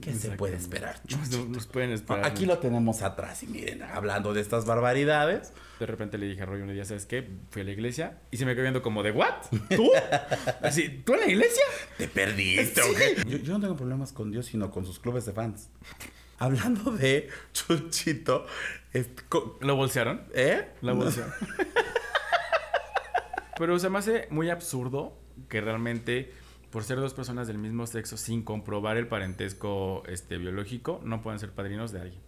¿Qué se puede esperar? Nos, nos pueden esperar. Aquí lo tenemos atrás y miren, hablando de estas barbaridades. De repente le dije a Roy un día, ¿sabes qué? Fui a la iglesia y se me quedó viendo como de, ¿what? ¿Tú? Así, ¿tú en la iglesia? Te perdiste, ¿o qué? Yo, yo no tengo problemas con Dios, sino con sus clubes de fans. Hablando de Chuchito, ¿Lo bolsearon? ¿eh? La bolsearon. Pero se me hace muy absurdo que realmente, por ser dos personas del mismo sexo, sin comprobar el parentesco este, biológico, no puedan ser padrinos de alguien.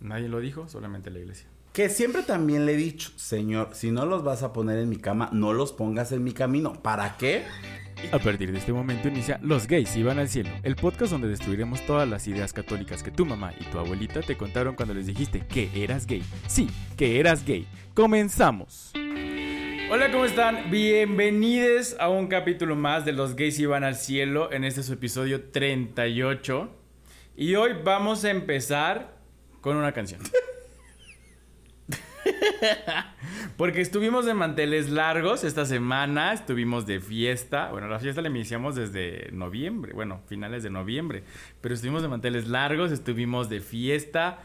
Nadie lo dijo, solamente la iglesia. Que siempre también le he dicho, señor, si no los vas a poner en mi cama, no los pongas en mi camino. ¿Para qué? A partir de este momento inicia Los gays iban al cielo, el podcast donde destruiremos todas las ideas católicas que tu mamá y tu abuelita te contaron cuando les dijiste que eras gay. Sí, que eras gay. Comenzamos. Hola, ¿cómo están? Bienvenidos a un capítulo más de Los gays iban al cielo. En este es su episodio 38. Y hoy vamos a empezar con una canción. Porque estuvimos de manteles largos esta semana, estuvimos de fiesta. Bueno, la fiesta la iniciamos desde noviembre, bueno, finales de noviembre. Pero estuvimos de manteles largos, estuvimos de fiesta.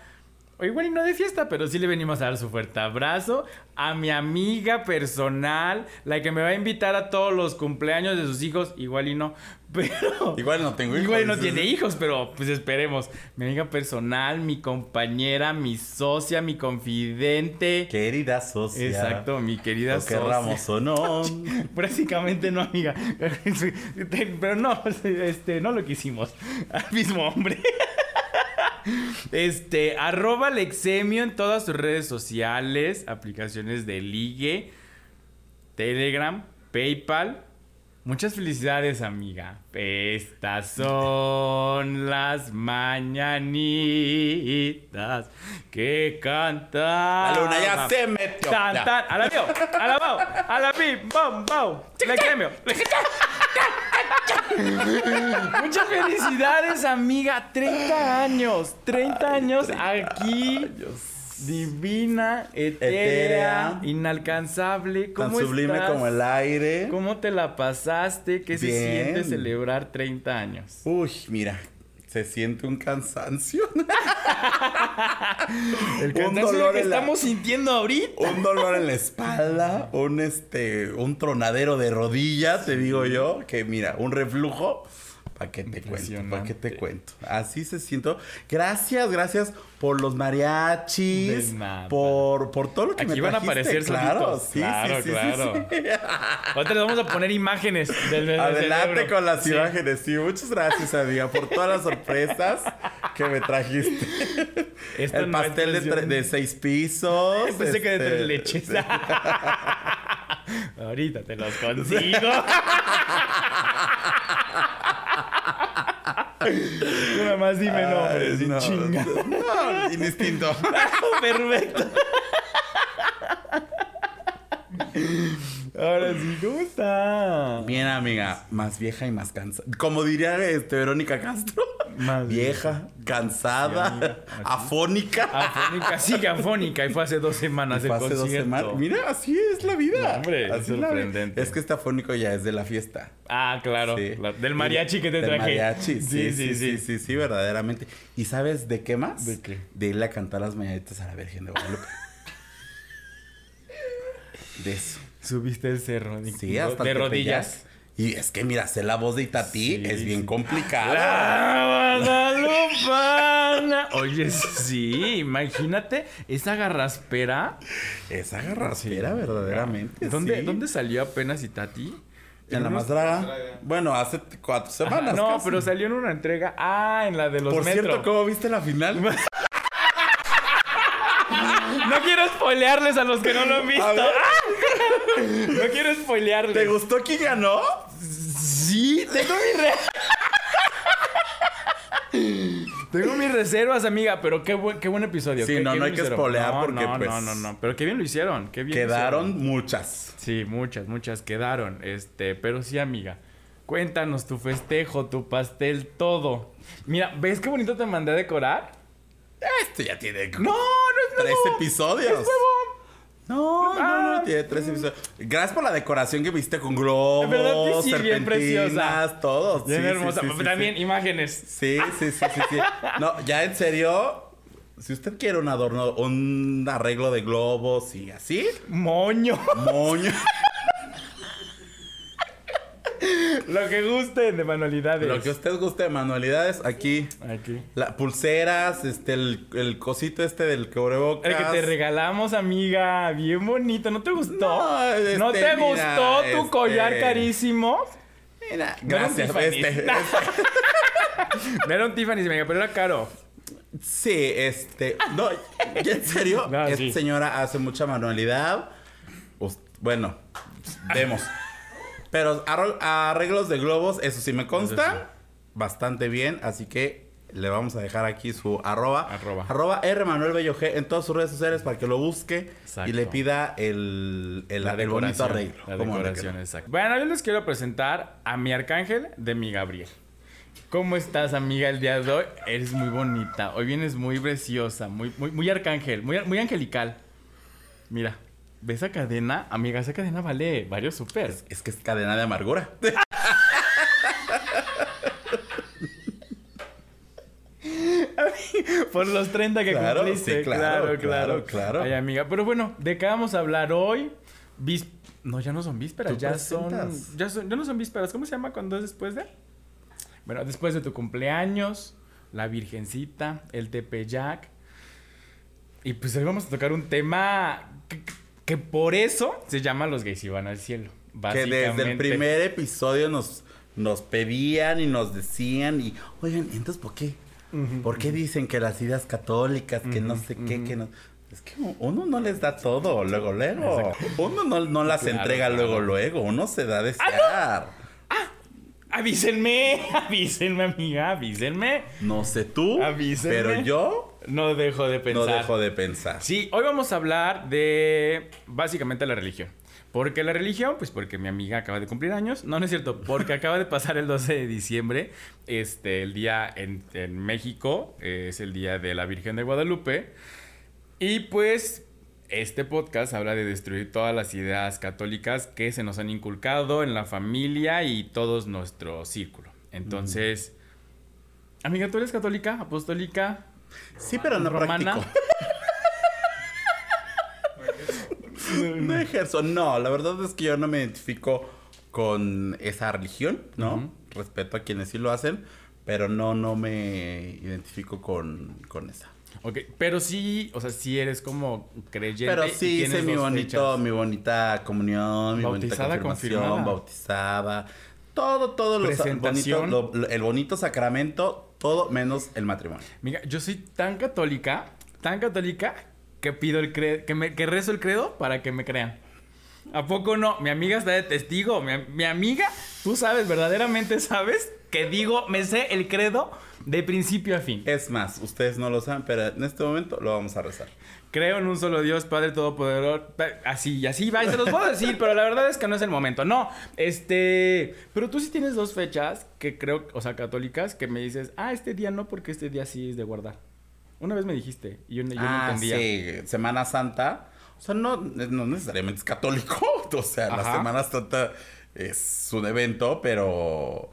O igual y no de fiesta, pero sí le venimos a dar su fuerte abrazo a mi amiga personal, la que me va a invitar a todos los cumpleaños de sus hijos. Igual y no, pero. Igual no tengo hijos. Igual no tiene hijos, pero pues esperemos. Mi amiga personal, mi compañera, mi socia, mi confidente. Querida socia. Exacto, mi querida Lo socia. querramos o no. Prácticamente no, amiga. Pero no, este, no lo quisimos. Al mismo hombre. Este, arroba Lexemio en todas sus redes sociales, aplicaciones de ligue, Telegram, PayPal. Muchas felicidades, amiga. Estas son las mañanitas que cantan. La luna ya se metió. Tan, tan, a la bio, a la bao, a la bi, bom, bao. Lexemio. Muchas felicidades, amiga. 30 años. 30 años aquí. Divina, etérea, Etérea. inalcanzable. Tan ¿Cómo sublime estás? como el aire. ¿Cómo te la pasaste? ¿Qué se siente celebrar 30 años? Uy, mira, se siente un cansancio. El Un cansancio dolor que en la- estamos sintiendo ahorita. un dolor en la espalda, un este, un tronadero de rodilla, te digo yo, que mira, un reflujo. ¿Para qué te cuento? ¿Para qué te cuento? Así se siento. Gracias, gracias por los mariachis, por, por todo lo que me Aquí van a trajiste, aparecer claro, solitos. sí, Claro, sí, sí, claro. Ahorita les vamos a poner imágenes del, del Adelante cerebro. con las imágenes. Sí, muchas gracias, amiga, por todas las sorpresas que me trajiste. El no pastel de, seis pisos. Pensé que de tres este, leches. Ahorita te los consigo. Nada más dime nombres y no, chinga. No, indistinto. Perfecto. Ahora sí, ¿cómo está? Bien, amiga, más vieja y más cansada. Como diría este, Verónica Castro. Más vieja, cansada, Sí, afónica. Afónica, sigue afónica y fue hace dos semanas Fue hace dos semanas. Mira, así es la vida. No, hombre, Así es la sorprendente. Es que este afónico ya es de la fiesta. Ah, claro. Sí. Del mariachi que te Del traje. mariachi, sí, sí, sí, sí, sí, verdaderamente. ¿Y sabes de qué más? ¿De qué? De irle a cantar las mañanitas a la Virgen de Guadalupe. de eso. Subiste el cerro. de- Sí, hasta de rodillas. Y es que, mira, hacer la voz de Itatí Sí, es bien. La Guadalupana. Oye, sí, imagínate esa garraspera. Esa garraspera, verdaderamente. ¿Dónde, sí. ¿Dónde salió apenas Itati? En la más draga. Bueno, hace cuatro Ajá, semanas. no, casi. pero salió en una entrega. Ah, en la de los Por metro. cierto, ¿cómo viste la final? No quiero spoilearles a los que no lo han visto. A ver. No quiero spoilearles. ¿Te gustó quién ganó? Sí, tengo mi re... Tengo mis reservas, amiga, pero qué buen, qué buen episodio. Sí, qué- no, qué no hay que No, porque, no, pues, No, no, no, pero qué bien lo hicieron, qué bien lo Quedaron hicieron. muchas. Sí, muchas, muchas quedaron. Este, pero sí, amiga. Cuéntanos tu festejo, tu pastel, todo. Mira, ¿ves qué bonito te mandé a decorar? Esto ya tiene No, tres episodios. Es. No, no, no, tiene tres episodios. Gracias por la decoración que viste con globos, verdad sí, bien preciosa. todo. Bien Sí, hermosa. sí, sí, También imágenes. Sí, sí, sí, sí, sí. No, ya en serio, si usted quiere un adorno, un arreglo de globos y así, Moño. moño, Lo que gusten de manualidades. lo que usted guste de manualidades, aquí. Aquí. La, pulseras, este, el, el cosito este del cubrebocas. El que te regalamos, amiga. Bien bonito. ¿No te gustó? No, este, ¿No te mira, gustó tu este- collar carísimo? Mira, No era un gracias. Tiffany. Este, No era un Tiffany, amiga, pero era caro. sí, este. No, ¿ya en serio, No, esta sí. señora hace mucha manualidad. Bueno, vemos. Pero arreglos de globos, eso sí me consta. Eso sí. Bastante bien, así que le vamos a dejar aquí su arroba. Arroba. Arroba R Manuel Bello G en todas sus redes sociales para que lo busque Exacto. y le pida el, el, La el bonito arreglo. La ¿Cómo de que decoración, exacto. Bueno, yo les quiero presentar a mi arcángel de mi Gabriel. ¿Cómo estás, amiga, el día de hoy? Eres muy bonita. Hoy vienes muy preciosa, muy, muy, muy arcángel, muy, muy angelical. Mira, ¿ves esa cadena? Amiga, esa cadena vale varios super. Es que es cadena de amargura. Por los 30 que Claro, cumpliste. sí, claro, claro, claro, claro. Ay, amiga. Pero bueno, ¿de qué vamos a hablar hoy? Vis- No, ya no son vísperas, ya son, ya son. Ya no son vísperas. ¿Cómo se llama cuando es después de? Bueno, después de tu cumpleaños, la Virgencita, el Tepeyac. Y pues hoy vamos a tocar un tema que, por eso se llama Los gays y van al cielo. Que desde el primer episodio nos, nos pedían y nos decían y, oigan, entonces ¿por qué? ¿Por qué dicen que las ideas católicas, que no sé qué, que no... Es que uno no les da todo luego, luego. Uno no, no las Claro, entrega claro. luego, luego. Uno se da a desear. Avísenme, avísenme, amiga, avísenme. no. sé tú, Avísenme. pero yo No dejo de pensar. no dejo de pensar. Sí, hoy vamos a hablar de básicamente la religión. ¿Por qué la religión? Pues porque mi amiga acaba de cumplir años. No, no es cierto. Porque acaba de pasar el 12 de diciembre. Este, el día en, en México. eh, es el día de la Virgen de Guadalupe. Y pues este podcast habla de destruir todas las ideas católicas que se nos han inculcado en la familia y todos nuestro círculo. Entonces, amiga, ¿tú eres católica, apostólica? Sí, pero no ¿Romana? practico. no ejerzo. No, la verdad es que yo no me identifico con esa religión, ¿no? Ujú. Respeto a quienes sí lo hacen, pero no, no me identifico con, con esa. Ok, pero sí, o sea, sí eres como creyente. Pero sí hice mi bonito, fechas. mi bonita comunión, mi Bautizada, bonita confirmación, confirmada. bautizada. Todo, todo lo bonito, lo- lo- el bonito sacramento, todo menos el matrimonio. Mira, yo soy tan católica, tan católica, que pido el credo, que, me, que rezo el credo para que me crean. ¿A poco no? Mi amiga está de testigo. Mi, mi amiga, tú sabes, verdaderamente sabes que digo, me sé el credo de principio a fin. Es más, ustedes no lo saben, pero en este momento lo vamos a rezar. Creo en un solo Dios, Padre Todopoderoso. Así, así va, y se los puedo decir, pero la verdad es que no es el momento. No, este. Pero tú sí tienes dos fechas que creo, o sea, católicas, que me dices, ah, este día no, porque este día sí es de guardar. Una vez me dijiste, y yo, yo no ah, entendía. sí, Semana Santa. O sea, no, no necesariamente es católico. O sea, la. Semana Santa es un evento, pero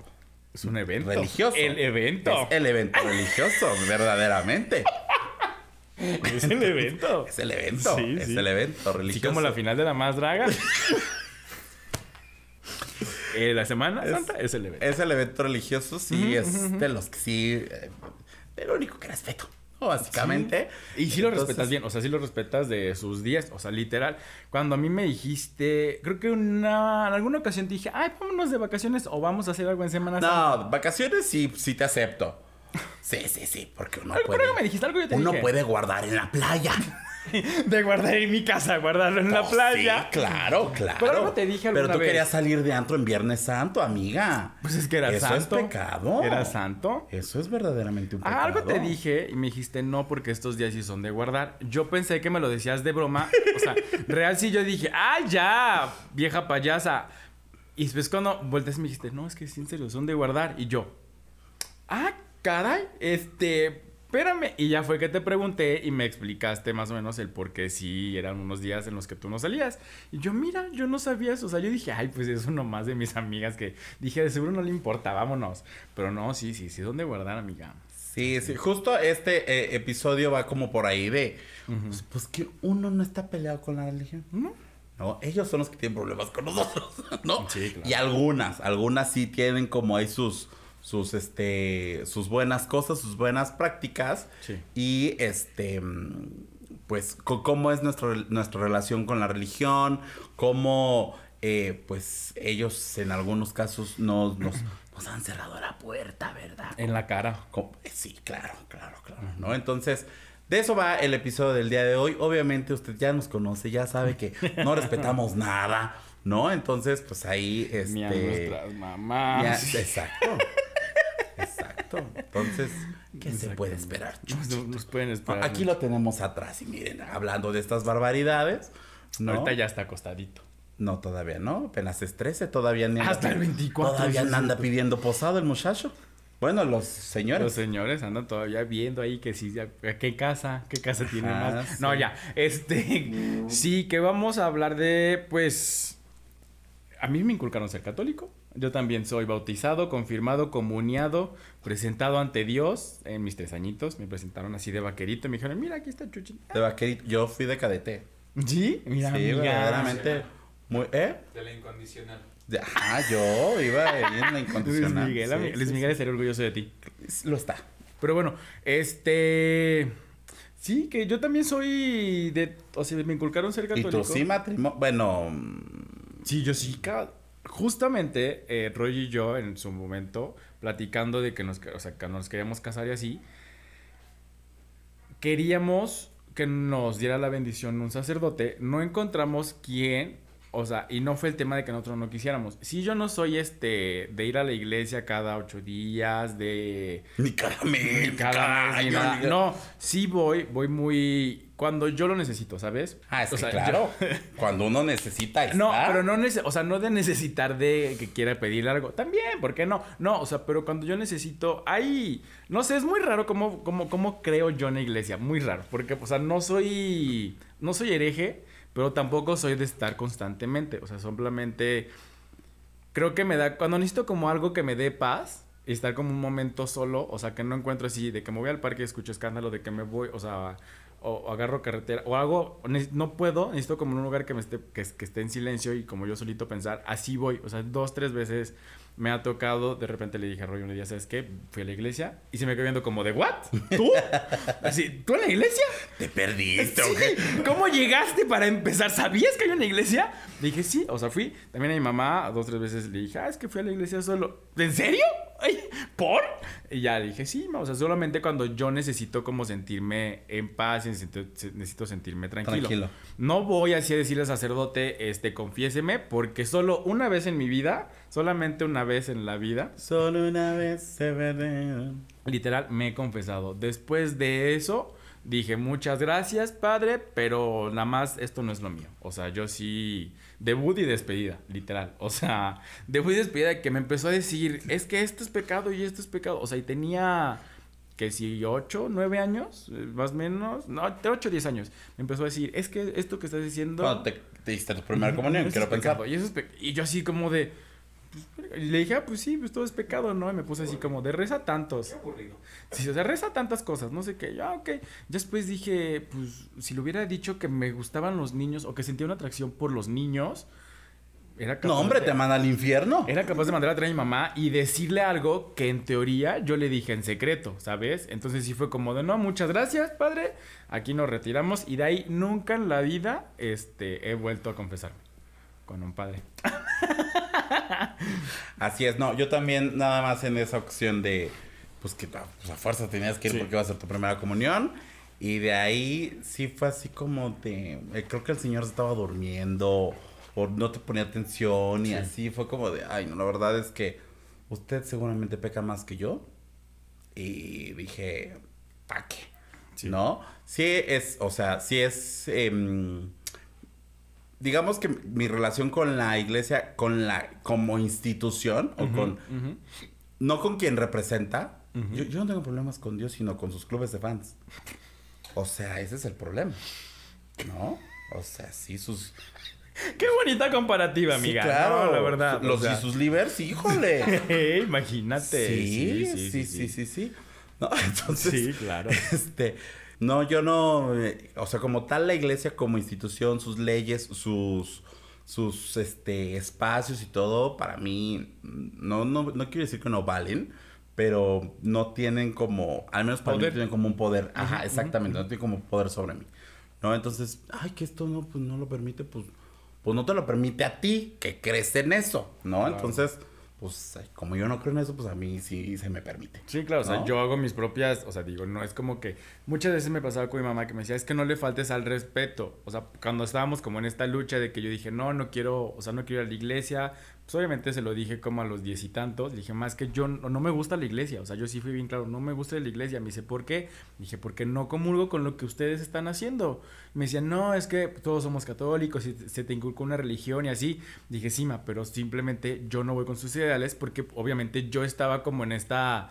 Es un evento. religioso. El evento. Es el evento religioso, verdaderamente. Es el evento. Es el evento. Sí, es sí. el evento religioso. como la final de la más draga. Eh, la Semana Es- Santa es el evento. Es el evento religioso, sí, es de los que sí. eh, el único que respeto, básicamente. Y sí lo Entonces, respetas bien, o sea, sí lo respetas de sus días, o sea, literal. Cuando a mí me dijiste, creo que una, en alguna ocasión te dije, ay, vámonos de vacaciones o vamos a hacer algo en Semana Santa. No, vacaciones sí, sí te acepto. Sí, sí, sí, porque uno puede. me dijiste, algo yo te uno dije. puede guardar en la playa. De guardar en mi casa, guardarlo en la Oh, playa. Sí, claro, claro. Pero algo te dije alguna Pero tú vez. querías salir de antro en Viernes Santo, amiga. Pues es que era Eso santo. es pecado. Era santo. Eso es verdaderamente un pecado. Ah, algo te dije y me dijiste no porque estos días sí son de guardar. Yo pensé que me lo decías de broma. O sea, real sí yo dije, ah, ya, vieja payasa. Y después cuando volteas me dijiste, no, es que sí, en serio, son de guardar. Y yo, ah, caray, este... espérame. Y ya fue que te pregunté y me explicaste más o menos el por qué sí eran unos días en los que tú no salías. Y yo, mira, yo no sabía eso. O sea, yo dije, ay, pues es uno más de mis amigas que dije, de seguro no le importa, vámonos. Pero no, sí, sí, sí, ¿dónde guardar, amiga? Sí, sí, justo este eh, episodio va como por ahí de, pues, pues, que uno no está peleado con la religión. ¿No? No, ellos son los que tienen problemas con nosotros, ¿no? Sí, claro. Y algunas, algunas sí tienen como ahí sus, sus, este, sus buenas cosas, sus buenas prácticas. Sí. Y, este, mm, pues, cómo es nuestro, nuestra relación con la religión, cómo, eh, pues, ellos en algunos casos nos, nos, nos han cerrado la puerta, ¿verdad? En la cara. Eh, Sí, claro, claro, claro, ¿no? Entonces, de eso va el episodio del día de hoy. Obviamente usted ya nos conoce, ya sabe que no respetamos nada, ¿no? Entonces, pues ahí, Ni a este... nuestras mamás. ya- exacto. Exacto. Entonces, ¿qué se puede esperar? Nos, nos pueden esperar. Aquí lo tenemos atrás y miren, hablando de estas barbaridades, ¿no? Ahorita ya está acostadito. No, todavía no, apenas es 13, todavía ni anda Hasta el pi- 24, Todavía sí, no anda sí. pidiendo posado el muchacho. Bueno, los señores. Los señores andan todavía viendo ahí que sí, ya- qué casa, qué casa tiene más. sí. No, ya, este, sí, que vamos a hablar de, pues, a mí me inculcaron ser católico. Yo también soy bautizado, confirmado, comuniado, presentado ante Dios en mis tres añitos. Me presentaron así de vaquerito y me dijeron, mira, aquí está Chuchi. De vaquerito. Yo fui de cadete. ¿Sí? Mira, sí, amiga. verdaderamente. Muy, ¿Eh? De la incondicional. De- Ajá, yo iba en la Luis incondicional. Miguel, Sí, Luis sí, Miguel estaría orgulloso de ti. sí. Lo está. Pero bueno, este. Sí, que yo también soy de. O sea, me inculcaron ser ¿Y católico. tú sí matrimonio? Bueno, Sí, yo sí. ca- Justamente, eh, Roy y yo, en su momento, platicando de que nos, que nos queríamos casar y así, queríamos que nos diera la bendición un sacerdote. No encontramos quién, o sea, y no fue el tema de que nosotros no quisiéramos. Si yo no soy este de ir a la iglesia cada ocho días, de ni cada mes. ni cada mes, ni nada. No, sí voy, voy muy cuando yo lo necesito, ¿sabes? Ah, O sea, claro. Cuando uno necesita ahí no, pero no, nece- o sea, no de necesitar de que quiera pedirle algo. También, ¿por qué no? No, o sea, pero cuando yo necesito, ahí, no sé, es muy raro cómo, cómo, cómo creo yo en la iglesia, muy raro, porque, o sea, no soy, no soy hereje, pero tampoco soy de estar constantemente, o sea, simplemente creo que me da, cuando necesito como algo que me dé paz, y estar como un momento solo, o sea, que no encuentro así, de que me voy al parque y escucho escándalo, de que me voy, o sea, o, agarro carretera, o algo, o ne- no puedo, necesito como un lugar que, me esté, que esté en silencio y como yo solito pensar, así voy, o sea, dos, tres veces me ha tocado, de repente le dije a Roy un día, ¿sabes qué? Fui a la iglesia y se me quedó viendo como de, ¿what? ¿Tú? Así, ¿tú en la iglesia? Te perdiste, ¿o Sí? ¿Cómo llegaste para empezar? ¿Sabías que hay una iglesia? Le dije, sí, o sea, fui. También a mi mamá, dos, tres veces le dije, ah, es que fui a la iglesia solo. ¿En serio? ¿Por? Y ya dije, sí, o sea, solamente cuando yo necesito como sentirme en paz y necesito, necesito sentirme tranquilo. Tranquilo. No voy así a decirle al sacerdote, este, confiéseme, porque solo una vez en mi vida, solamente una vez en la vida, Solo una vez se verán. Literal, me he confesado. Después de eso, dije muchas gracias, padre, pero nada más esto no es lo mío. O sea, yo sí, debut y despedida, literal. O sea, debut y despedida que me empezó a decir, es que esto es pecado y esto es pecado. O sea, y tenía, que si 8, 9 años, más o menos, no, 8, 10 años. Me empezó a decir, es que esto que estás diciendo... Cuando te, te diste tu primera comunión, quiero pensar. Y, eso es y yo así como de... pues, y le dije, ah, pues sí, pues todo es pecado, ¿no? Y me puse así como de reza tantos. aburrido. Sí, o sea, reza tantas cosas, no sé qué. Ya, ok. Ya después dije, pues, si le hubiera dicho que me gustaban los niños o que sentía una atracción por los niños, era capaz No, hombre, de, te manda al infierno. Era capaz de mandar a traer a mi mamá y decirle algo que en teoría yo le dije en secreto, ¿sabes? Entonces sí fue como de, no, muchas gracias, padre. Aquí nos retiramos y de ahí nunca en la vida este, he vuelto a confesarme con un padre. Así es, no, yo también nada más en esa ocasión de, pues que ah, pues, a fuerza tenías que ir Sí. porque iba a ser tu primera comunión. Y de ahí sí fue así como de, eh, creo que el señor se estaba durmiendo o no te ponía atención y Sí. así fue como de, ay, no, la verdad es que usted seguramente peca más que yo. Y dije, ¿pa' qué? Sí. ¿No? Sí es, o sea, sí es, em, digamos que mi relación con la iglesia, con la, como institución, o con, no con quien representa, yo, yo no tengo problemas con Dios, sino con sus clubes de fans. O sea, ese es el problema. ¿No? O sea, sí, sus. Qué bonita comparativa, amiga. Sí, claro, No, la verdad. Los o sea, y sus livers, híjole. Imagínate. Sí, sí, sí, sí, sí, No, entonces. Sí, claro. Este. No, yo no. eh, o sea, como tal, la iglesia como institución, sus leyes, sus. Sus este, espacios y todo, para mí, no, no, no quiero decir que no valen, pero no tienen como, al menos para Poder. mí tienen como un poder. Ajá, exactamente, no tienen como poder sobre mí. ¿No? Entonces, ay, que esto no, pues no lo permite, pues, pues no te lo permite a ti, que crees en eso, ¿no? Claro. Entonces, pues, como yo no creo en eso, pues a mí sí se me permite. Sí, claro, o sea, yo hago mis propias, o sea, digo, no es como que muchas veces me pasaba con mi mamá que me decía, es que no le faltes al respeto, o sea, cuando estábamos como en esta lucha de que yo dije, no, no quiero, o sea, no quiero ir a la iglesia, pues obviamente se lo dije como a los diez y tantos, dije, más que yo no, me gusta la iglesia, o sea, yo sí fui bien claro, no me gusta la iglesia, me dice, ¿por qué? Dije, porque no comulgo con lo que ustedes están haciendo. Me decían, no, es que todos somos católicos y se te inculcó una religión y así. Dije, sí, ma, pero simplemente yo no voy con sus ideales porque obviamente yo estaba como en esta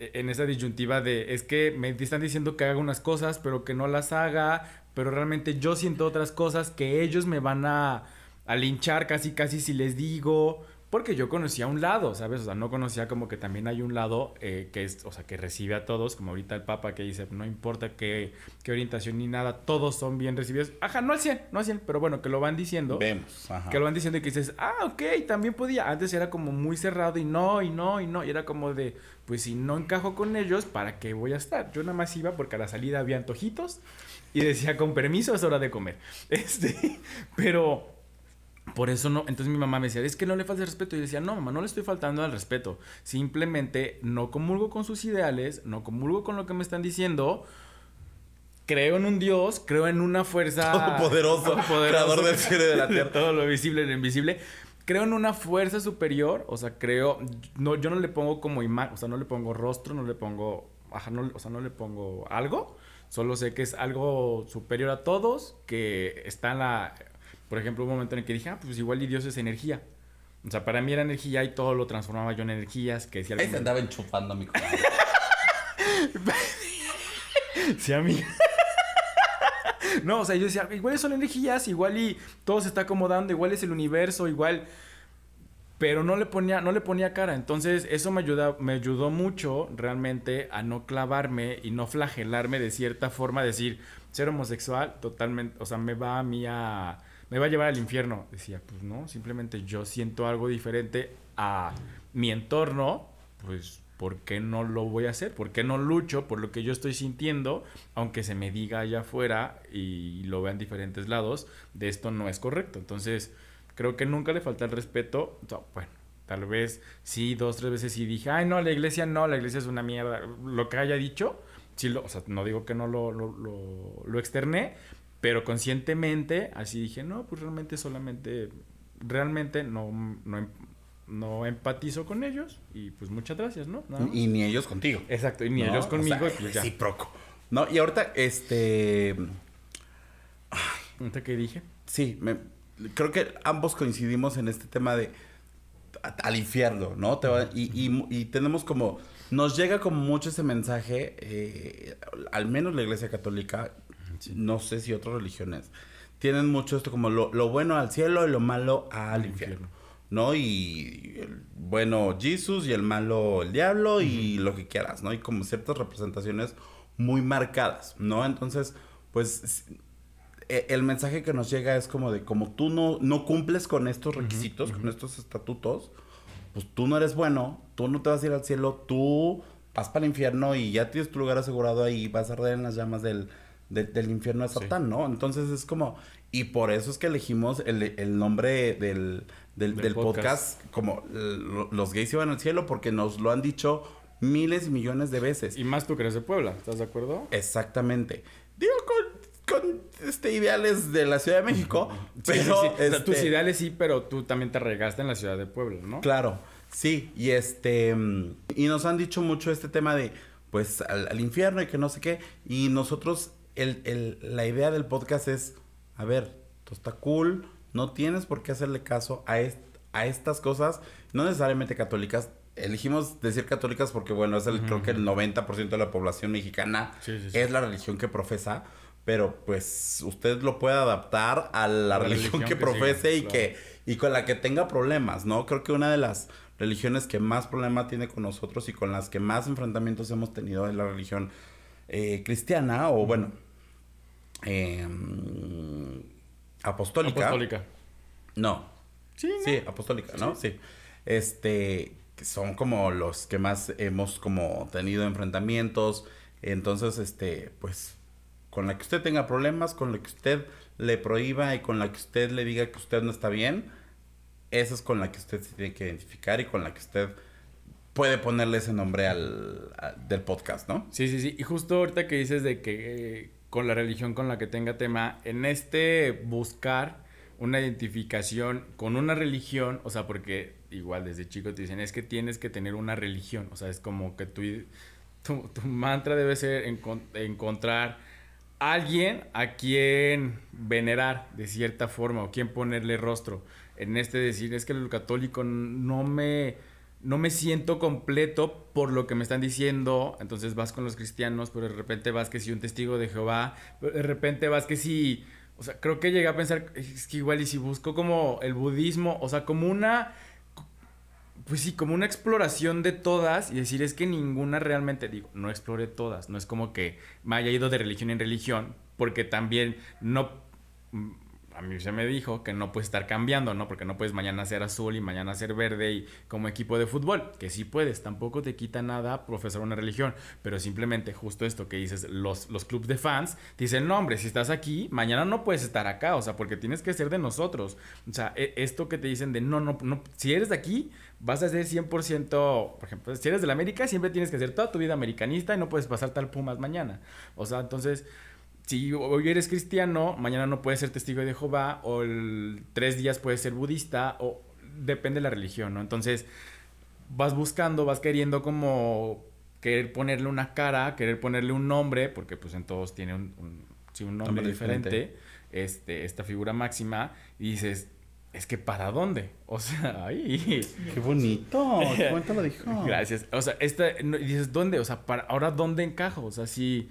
en esa disyuntiva de es que me están diciendo que haga unas cosas pero que no las haga pero realmente yo siento otras cosas que ellos me van a, a linchar casi casi si les digo porque yo conocía un lado, ¿sabes? O sea, no conocía como que también hay un lado eh, que es, o sea, que recibe a todos, como ahorita el Papa que dice, no importa qué, qué orientación ni nada, todos son bien recibidos. Ajá, no al 100, no al 100, pero bueno, que lo van diciendo. Vemos, ajá. Que lo van diciendo y que dices, ah, ok, también podía. Antes era como muy cerrado y no, y no, y no. Y era como de, pues si no encajo con ellos, ¿para qué voy a estar? Yo nada más iba porque a la salida había antojitos y decía, con permiso, es hora de comer. Este, pero por eso no. Entonces mi mamá me decía, es que no le falta respeto. Y yo decía, no, mamá, no le estoy faltando al respeto. Simplemente no comulgo con sus ideales, no comulgo con lo que me están diciendo. Creo en un Dios, creo en una fuerza Todopoderoso, creador del cielo y de la tierra. todo lo visible y lo invisible. Creo en una fuerza superior, o sea, creo, no, yo no le pongo como imagen, o sea, no le pongo rostro, no le pongo, ajá, no, o sea, no le pongo algo, solo sé que es algo superior a todos, que está en la, por ejemplo, un momento en el que dije, ah, pues igual y Dios es energía. O sea, para mí era energía y todo lo transformaba yo en energías, que decía Ahí se andaba enchufando mi comadre. Sí, amiga. No, o sea, yo decía, igual son energías, igual y todo se está acomodando, igual es el universo, igual. Pero no le ponía, no le ponía cara. Entonces, eso me ayuda, me ayudó mucho realmente a no clavarme y no flagelarme de cierta forma, decir, ser homosexual, totalmente, o sea, me va a mí a. me va a llevar al infierno. Decía, pues no, simplemente yo siento algo diferente a mi entorno, pues ¿por qué no lo voy a hacer? ¿Por qué no lucho por lo que yo estoy sintiendo, aunque se me diga allá afuera y lo vean diferentes lados, de esto no es correcto? Entonces, creo que nunca le falta el respeto. Bueno, tal vez sí, dos, tres veces sí dije, ay, no, la iglesia no, la iglesia es una mierda. Lo que haya dicho, sí, lo, o sea, no digo que no lo, lo, lo, lo externé, pero conscientemente así dije, no, pues realmente solamente, realmente no, no, em- no empatizo con ellos y pues muchas gracias, ¿no? Y ni ellos contigo. Exacto, y ni ¿no? ellos conmigo, O sea, y pues ya. recíproco. No, y ahorita, este. ¿Ahorita qué dije? Sí, me- creo que ambos coincidimos en este tema de al infierno, ¿no? Te va- y, y- y tenemos como, nos llega como mucho ese mensaje, eh, al menos la Iglesia Católica, no sé si otras religiones, tienen mucho esto como lo, lo bueno al cielo y lo malo al infierno. infierno. ¿No? Y el bueno Jesús y el malo el diablo y lo que quieras, ¿no? Y como ciertas representaciones muy marcadas, ¿no? Entonces, pues eh, el mensaje que nos llega es como de como tú no, no cumples con estos requisitos, con estos estatutos, pues tú no eres bueno, tú no te vas a ir al cielo, tú vas para el infierno y ya tienes tu lugar asegurado ahí, vas a arder en las llamas del, de- del infierno de Sí. Satán, ¿no? Entonces es como, y por eso es que elegimos el, el nombre del, del, Del del podcast. podcast. como los gays iban al cielo porque nos lo han dicho miles y millones de veces. Y más tú que eres de Puebla, ¿estás de acuerdo? Exactamente. Digo, con, con este, ideales de la Ciudad de México, pero... Sí, sí, sí. O sea, este, tus ideales sí, pero tú también te regaste en la ciudad de Puebla, ¿no? Claro, sí, y este... mm, Y nos han dicho mucho este tema de, pues, al, al infierno y que no sé qué, y nosotros, el, el- la idea del podcast es, a ver, esto está cool, no tienes por qué hacerle caso a, est- a estas cosas, no necesariamente católicas, elegimos decir católicas porque, bueno, es el, creo que el 90% de la población mexicana es la religión que profesa. Pero pues usted lo puede adaptar a la, religión, que, profese y que y con la que tenga problemas, ¿no? Creo que una de las religiones que más problema tiene con nosotros y con las que más enfrentamientos hemos tenido es la religión eh, cristiana o bueno em, apostólica. Apostólica. No. Sí, sí, apostólica, ¿no? Sí. Este que son como los que más hemos como tenido enfrentamientos. Entonces, este, pues con la que usted tenga problemas, con la que usted le prohíba y con la que usted le diga que usted no está bien, esa es con la que usted se tiene que identificar y con la que usted puede ponerle ese nombre al, del podcast, ¿no? Sí, sí, sí. Y justo ahorita que dices de que con la religión con la que tenga tema, en este buscar una identificación con una religión, o sea, porque igual desde chico te dicen, es que tienes que tener una religión, o sea, es como que tu, tu mantra debe ser encontrar alguien a quien venerar de cierta forma o quien ponerle rostro. En este decir, es que el católico no me, no me siento completo por lo que me están diciendo, entonces vas con los cristianos, pero de repente vas que si un testigo de Jehová, pero de repente vas que si, o sea, creo que llegué a pensar, es que igual y si busco como el budismo, o sea, como una pues sí, como una exploración de todas y decir es que ninguna realmente, digo, no explore todas, no es como que me haya ido de religión en religión, porque también no a mí se me dijo que no puedes estar cambiando, ¿no? Porque no puedes mañana ser azul y mañana ser verde y como equipo de fútbol, que sí puedes, tampoco te quita nada profesar una religión, pero simplemente justo esto que dices, los, los clubes de fans dicen, no hombre, si estás aquí, mañana no puedes estar acá, o sea, porque tienes que ser de nosotros. O sea, e, esto que te dicen de, no, no, no, si eres de aquí, vas a ser 100%, por ejemplo, si eres de la América, siempre tienes que ser toda tu vida americanista y no puedes pasar tal Pumas mañana. O sea, entonces si hoy eres cristiano, mañana no puedes ser testigo de Jehová, o el, tres días puedes ser budista, o depende de la religión, ¿no? Entonces, vas buscando, vas queriendo como querer ponerle una cara, querer ponerle un nombre, porque pues en todos tiene un, un, nombre, diferente, Este, esta figura máxima, y dices, es que ¿para dónde? O sea, ay. Qué bonito. Bonito lo dijo. Gracias. O sea, esta, dices, ¿dónde? O sea, para, ahora ¿dónde encajo? O sea, si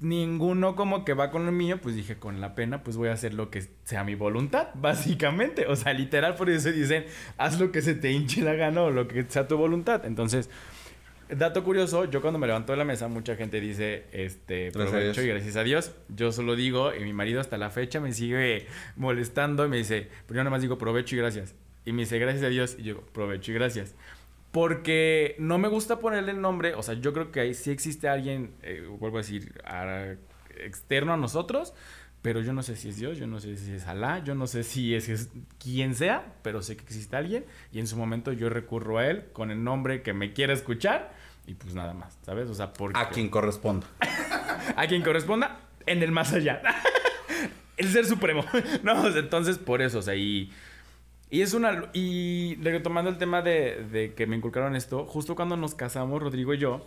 ninguno como que va con lo mío, pues dije, con la pena, pues voy a hacer lo que sea mi voluntad, básicamente. O sea, literal, por eso dicen, haz lo que se te hinche la gana o lo que sea tu voluntad. Entonces, dato curioso, yo cuando me levanto de la mesa, mucha gente dice, este, provecho y gracias a Dios. Yo solo digo, y mi marido hasta la fecha me sigue molestando y me dice, pero yo nada más digo provecho y gracias. Y me dice, gracias a Dios, y yo, provecho y gracias. Porque no me gusta ponerle el nombre, o sea, yo creo que ahí sí existe alguien, eh, vuelvo a decir, externo a nosotros, pero yo no sé si es Dios, yo no sé si es Alá, yo no sé si es, es, quien sea, pero sé que existe alguien y en su momento yo recurro a él con el nombre que me quiera escuchar y pues nada más, ¿sabes? O sea, porque... A quien corresponda. a quien corresponda en el más allá. el ser supremo. no, entonces por eso, o sea, y y es una. Y retomando el tema de, de, que me inculcaron esto, justo cuando nos casamos, Rodrigo y yo,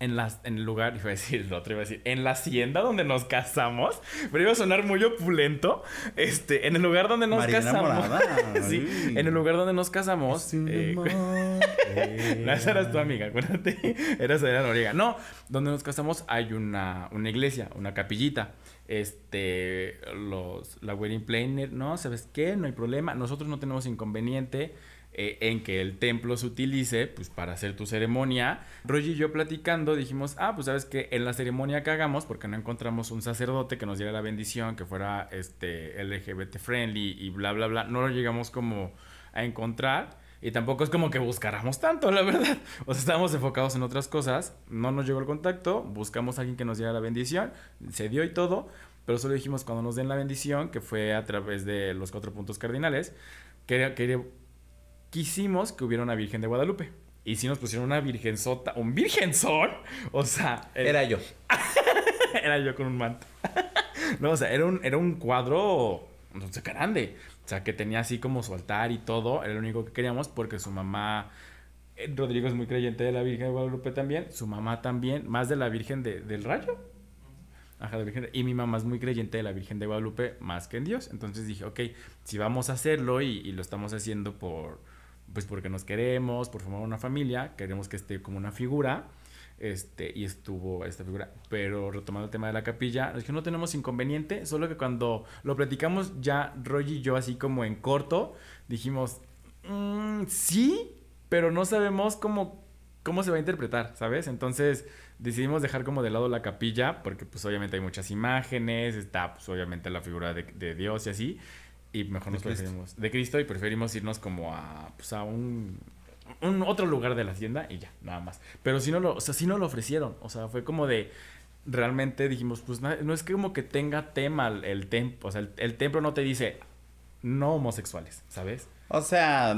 en, las, en el lugar, iba a decir lo otro, iba a decir, en la hacienda donde nos casamos, pero iba a sonar muy opulento, este, en el lugar donde nos casamos. sí, en el lugar donde nos casamos. Eh, no, esa eras tu amiga, acuérdate. Eras Adriana Noriega. No, donde nos casamos hay una, una iglesia, una capillita este, los, la wedding planner, ¿no? ¿Sabes qué? No hay problema. Nosotros no tenemos inconveniente eh, en que el templo se utilice, pues, para hacer tu ceremonia. Roger y yo platicando dijimos, ah, pues, ¿sabes qué? En la ceremonia que hagamos, porque no encontramos un sacerdote que nos diera la bendición, que fuera, este, LGBT friendly y bla, bla, bla, no lo llegamos como a encontrar. Y tampoco es como que buscáramos tanto, la verdad. O sea, estábamos enfocados en otras cosas. No nos llegó el contacto. Buscamos a alguien que nos diera la bendición. Se dio y todo. Pero solo dijimos cuando nos den la bendición, que fue a través de los cuatro puntos cardinales, que, quisimos que hubiera una Virgen de Guadalupe. Y si nos pusieron una virgenzota, un virgenzón, o sea... Era yo. era yo con un manto. no, o sea, era un, era un cuadro, sé, grande. O sea, que tenía así como su altar y todo. Era lo único que queríamos porque su mamá... Eh, Rodrigo es muy creyente de la Virgen de Guadalupe también. Su mamá también. Más de la Virgen del Rayo. Ajá, de Virgen. Y mi mamá es muy creyente de la Virgen de Guadalupe más que en Dios. Entonces dije, ok, si vamos a hacerlo y, lo estamos haciendo por, pues porque nos queremos, por formar una familia, queremos que esté como una figura. Este, y estuvo esta figura. Pero retomando el tema de la capilla, es que no tenemos inconveniente, solo que cuando lo platicamos ya Roy y yo así como en corto, dijimos, mm, sí, pero no sabemos cómo, cómo se va a interpretar, ¿sabes? Entonces decidimos dejar como de lado la capilla, porque pues obviamente hay muchas imágenes, está pues obviamente la figura de, de Dios y así, y mejor nos preferimos de Cristo y preferimos irnos como a, pues a un un otro lugar de la hacienda y ya, nada más. Pero si no lo, o sea, sí no lo ofrecieron. O sea, fue como de. Realmente dijimos, pues no, es que como que tenga tema el, templo. O sea, el templo no te dice no homosexuales, ¿sabes? O sea,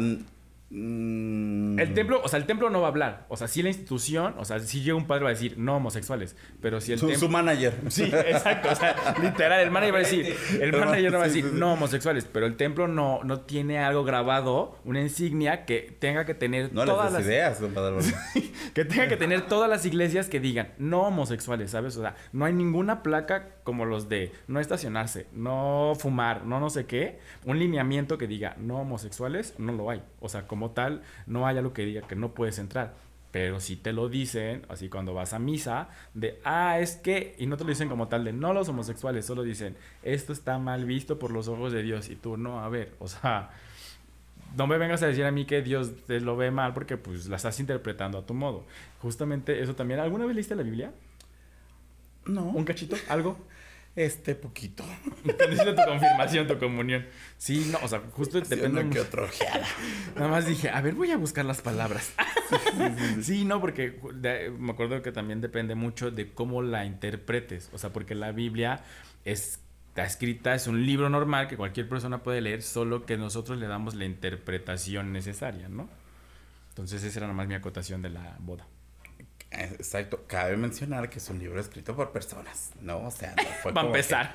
Mm. El templo, o sea, el templo no va a hablar. O sea, sí la institución, o sea, sí llega un padre va a decir no homosexuales. Pero si el su, su manager. Sí, exacto. O sea, literal, el manager va a decir, el manager no va a decir no homosexuales. Pero el templo no, no tiene algo grabado, una insignia que tenga que tener no todas las ideas, que tenga que tener todas las iglesias que digan no homosexuales, ¿sabes? O sea, no hay ninguna placa como los de no estacionarse, no fumar, no no sé qué. Un lineamiento que diga no homosexuales, no lo hay. O sea, como como tal, no hay algo que diga que no puedes entrar. Pero si te lo dicen, así cuando vas a misa, de, ah, es que, y no te lo dicen como tal de, no los homosexuales, solo dicen, esto está mal visto por los ojos de Dios. Y tú, no, a ver, o sea, no me vengas a decir a mí que Dios te lo ve mal porque pues la estás interpretando a tu modo. Justamente eso también. ¿Alguna vez leíste la Biblia? No. ¿Un cachito? ¿Algo? Este poquito. Necesito tu confirmación, tu comunión. Sí, no, o sea, justo depende. que otro Nada más dije, a ver, voy a buscar las palabras. Sí, no, porque me acuerdo que también depende mucho de cómo la interpretes. O sea, porque la Biblia es, está escrita, es un libro normal que cualquier persona puede leer, solo que nosotros le damos la interpretación necesaria, ¿no? Entonces, esa era nomás mi acotación de la boda. Exacto. Cabe mencionar que es un libro escrito por personas, ¿no? O sea, no fue Va a empezar.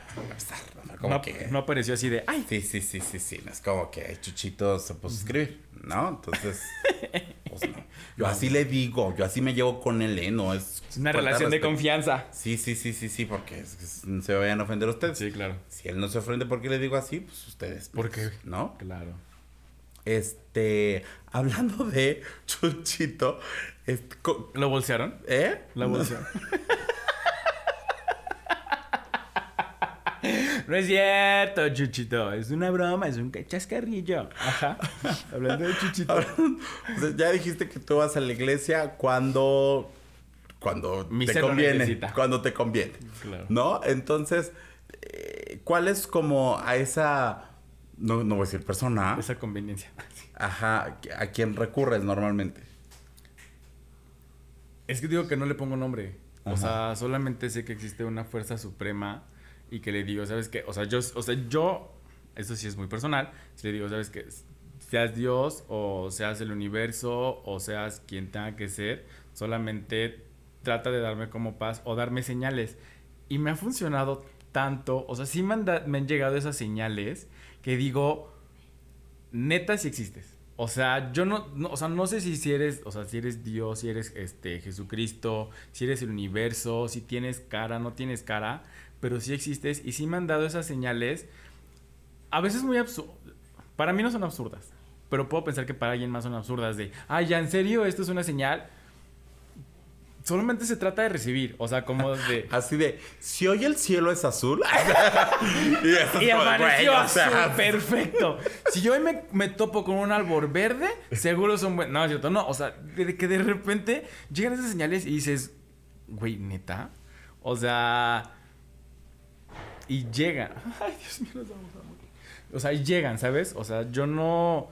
no, que... no apareció así de, ¡ay! Sí, sí, sí, sí, sí. No es como que Chuchito se puso a escribir, ¿no? Entonces, pues no. Yo así le digo, yo así me llevo con él, ¿eh? No es... Es una relación de confianza. Sí, sí, sí, sí, sí, porque se vayan a ofender ustedes. Sí, claro. Si él no se ofende porque le digo así, pues ustedes. ¿Por qué? ¿No? Claro. Este, hablando de Chuchito, este, ¿lo bolsearon? ¿Eh? Lo bolsearon. No. es cierto, Chuchito. Es una broma, es un chascarrillo. Ajá. Hablando de Chuchito. ya dijiste que tú vas a la iglesia cuando. Cuando te conviene. Cuando te conviene. Claro. ¿No? Entonces, eh, ¿cuál es como a esa no, no voy a decir persona. Esa conveniencia. Ajá, ¿a quién recurres normalmente? Es que digo que no le pongo nombre. O sea, solamente sé que existe una fuerza suprema y que le digo, ¿sabes qué? O sea, yo, o sea, yo, eso sí es muy personal, si le digo, ¿sabes qué? Seas Dios o seas el universo o seas quien tenga que ser, solamente trata de darme como paz o darme señales. Y me ha funcionado tanto, o sea, sí me han, me han llegado esas señales que digo, neta si existes. O sea, yo no, o sea, no sé si, si eres, o sea, si eres Dios, si eres este Jesucristo, si eres el universo, si tienes cara, no tienes cara, pero sí existes y sí me han dado esas señales, a veces muy absurdas. Para mí no son absurdas, pero puedo pensar que para alguien más son absurdas de, ah, ya, en serio, esto es una señal solamente se trata de recibir, o sea, como de... Así de, si hoy el cielo es azul... y, amaneció azul, perfecto. Si yo hoy me, topo con un árbol verde, seguro son buenos... No, es cierto, no, o sea, de, que de repente llegan esas señales y dices, güey, ¿neta? O sea... Y llegan. Ay, Dios mío, nos vamos a morir. O sea, y llegan, ¿sabes? O sea, yo no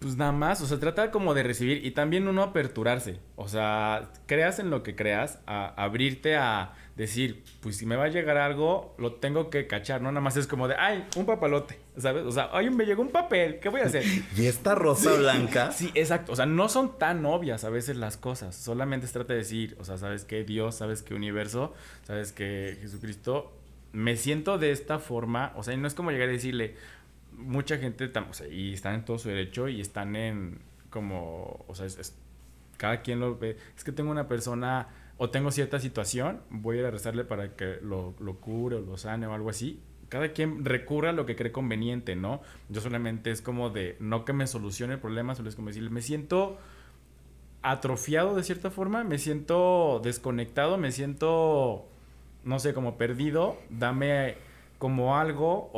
pues nada más, o sea, trata como de recibir y también uno aperturarse. O sea, creas en lo que creas, a abrirte a decir, pues si me va a llegar algo, lo tengo que cachar, ¿no? Nada más es como de, ay, un papalote, ¿sabes? O sea, ay, me llegó un papel, ¿qué voy a hacer? ¿Y esta rosa blanca? Sí, exacto. O sea, no son tan obvias a veces las cosas. Solamente se trata de decir, o sea, ¿sabes qué? Dios, ¿sabes qué universo? ¿Sabes qué Jesucristo? Me siento de esta forma, o sea, no es como llegar a decirle, mucha gente, o sea, y están en todo su derecho y están en como, o sea, es, cada quien lo ve. Es que tengo una persona o tengo cierta situación, voy a ir a rezarle para que lo, lo cure o lo sane o algo así. cada quien recurre a lo que cree conveniente, ¿no? Yo solamente es como de, no que me solucione el problema, solo es como decir, me siento atrofiado de cierta forma, me siento desconectado, me siento, no sé, como perdido, dame como algo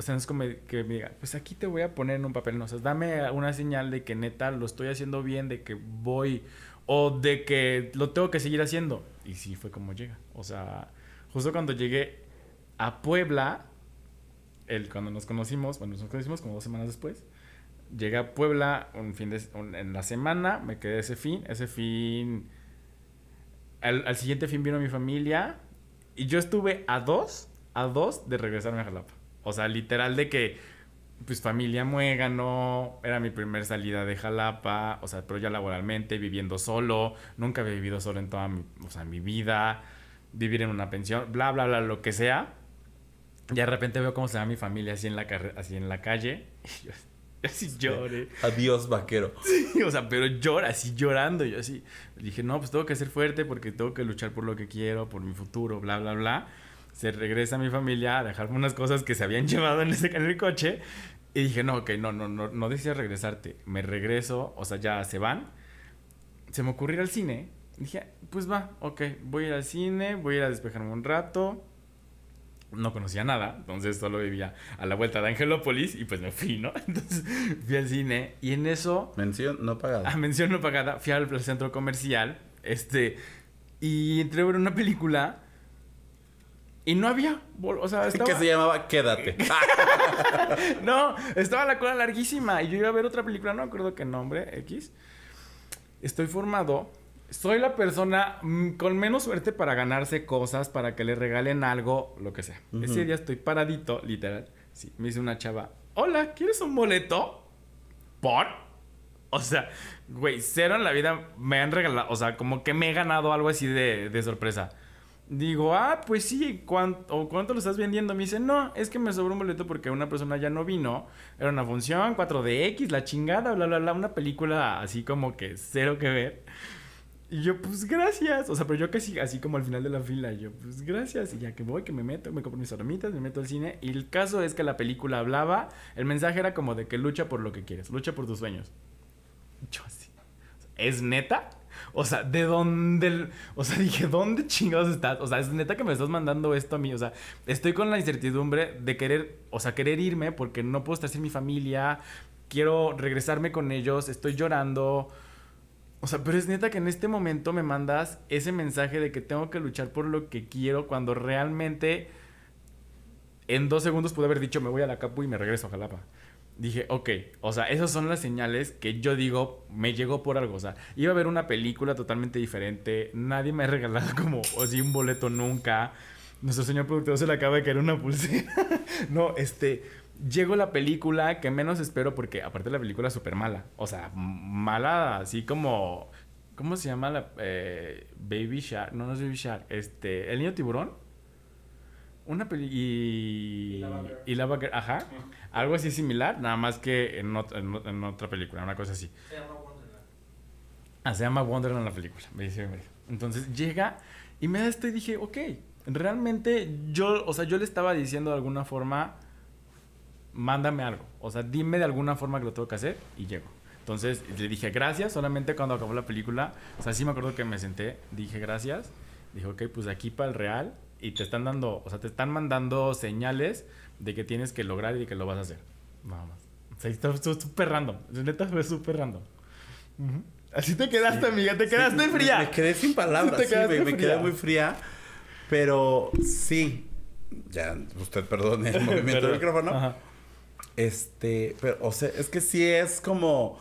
o sea, no es como que me diga, pues aquí te voy a poner en un papel, no, o sea, dame una señal de que neta lo estoy haciendo bien, de que voy, o de que lo tengo que seguir haciendo. Y sí fue como llega. O sea, justo cuando llegué a Puebla, el, cuando nos conocimos, bueno, nos conocimos como dos semanas después, llegué a Puebla un fin de, en la semana, me quedé ese fin, ese fin, al, al siguiente fin vino mi familia, y yo estuve a dos, a dos de regresarme a Jalapa. O sea, literal de que, pues familia muégano, era mi primer salida de Jalapa, o sea, pero ya laboralmente, viviendo solo, nunca había vivido solo en toda mi, o sea, mi vida, vivir en una pensión, bla, bla, bla, lo que sea. Y de repente veo cómo se va mi familia así en la, así en la calle. Y yo así lloré. Adiós, vaquero. Sí, o sea, pero llora, así llorando. Yo así dije, no, pues tengo que ser fuerte porque tengo que luchar por lo que quiero, por mi futuro, bla, bla, bla se regresa a mi familia a dejarme unas cosas que se habían llevado en, ese, en el coche. Y dije, no, ok, no, no, no, no decía regresarte. Me regreso, o sea, ya se van. Se me ocurrió ir al cine. Dije, pues va, ok, voy a ir al cine, voy a ir a despejarme un rato. No conocía nada, entonces solo vivía a la vuelta de Angelópolis y pues me fui, ¿no? Entonces fui al cine y en eso... Mención no pagada. Ah, mención no pagada. Fui al centro comercial, este... Y entré a ver una película y no había, o sea, estaba... Que se llamaba Quédate. no, estaba la cola larguísima. Y yo iba a ver otra película, no me acuerdo qué nombre, X. Estoy formado. Soy la persona mm, con menos suerte para ganarse cosas, para que le regalen algo, lo que sea. Ese día estoy paradito, literal. Sí, me dice una chava, hola, ¿quieres un boleto? ¿Por? O sea, güey, cero en la vida me han regalado, o sea, como que me he ganado algo así de, de sorpresa. Digo, ah, pues sí, ¿cuánto, ¿cuánto lo estás vendiendo? Me dice, no, es que me sobró un boleto porque una persona ya no vino. Era una función, 4DX, la chingada, bla, bla, bla, una película así como que cero que ver. Y yo, pues gracias. O sea, pero yo casi así como al final de la fila, yo, pues gracias. Y ya que voy, que me meto, me compro mis armitas, me meto al cine. Y el caso es que la película hablaba, el mensaje era como de que lucha por lo que quieres, lucha por tus sueños. Yo así, ¿es neta? O sea, ¿de dónde? O sea, dije, ¿dónde chingados estás? O sea, es neta que me estás mandando esto a mí. O sea, estoy con la incertidumbre de querer, o sea, querer irme porque no puedo estar sin mi familia. Quiero regresarme con ellos. Estoy llorando. O sea, pero es neta que en este momento me mandas ese mensaje de que tengo que luchar por lo que quiero cuando realmente en dos segundos pude haber dicho me voy a la Capu y me regreso a Jalapa dije, ok, o sea, esas son las señales que yo digo, me llegó por algo. O sea, iba a ver una película totalmente diferente, nadie me ha regalado como, o un boleto nunca. Nuestro señor productor se le acaba de caer una pulsera. no, este, llego la película que menos espero porque aparte la película es súper mala. O sea, mala así como... ¿Cómo se llama la... Eh, Baby Shark? No, no es Baby Shark. Este... El niño tiburón. Una película... Y... Y la Ajá. Algo así similar, nada más que en, en, otra película, una cosa así. Se llama Wonderland. Ah, se llama Wonderland la película. Me dice. Entonces llega y me da esto y dije, ok, realmente yo, o sea, yo le estaba diciendo de alguna forma, mándame algo. O sea, dime de alguna forma que lo tengo que hacer y llego. Entonces le dije gracias, solamente cuando acabó la película. O sea, sí me acuerdo que me senté, dije gracias. Dije, ok, pues de aquí para el real. Y te están dando, o sea, te están mandando señales de que tienes que lograr y de que lo vas a hacer. Nada más. O sea, está súper random. Neta fue súper random. Así te quedaste, amiga. Te quedaste fría. Me, quedé sin palabras. sí, me, quedé muy fría. Pero sí. Ya, usted perdone el movimiento del micrófono. Este, pero, o sea, es que sí es como.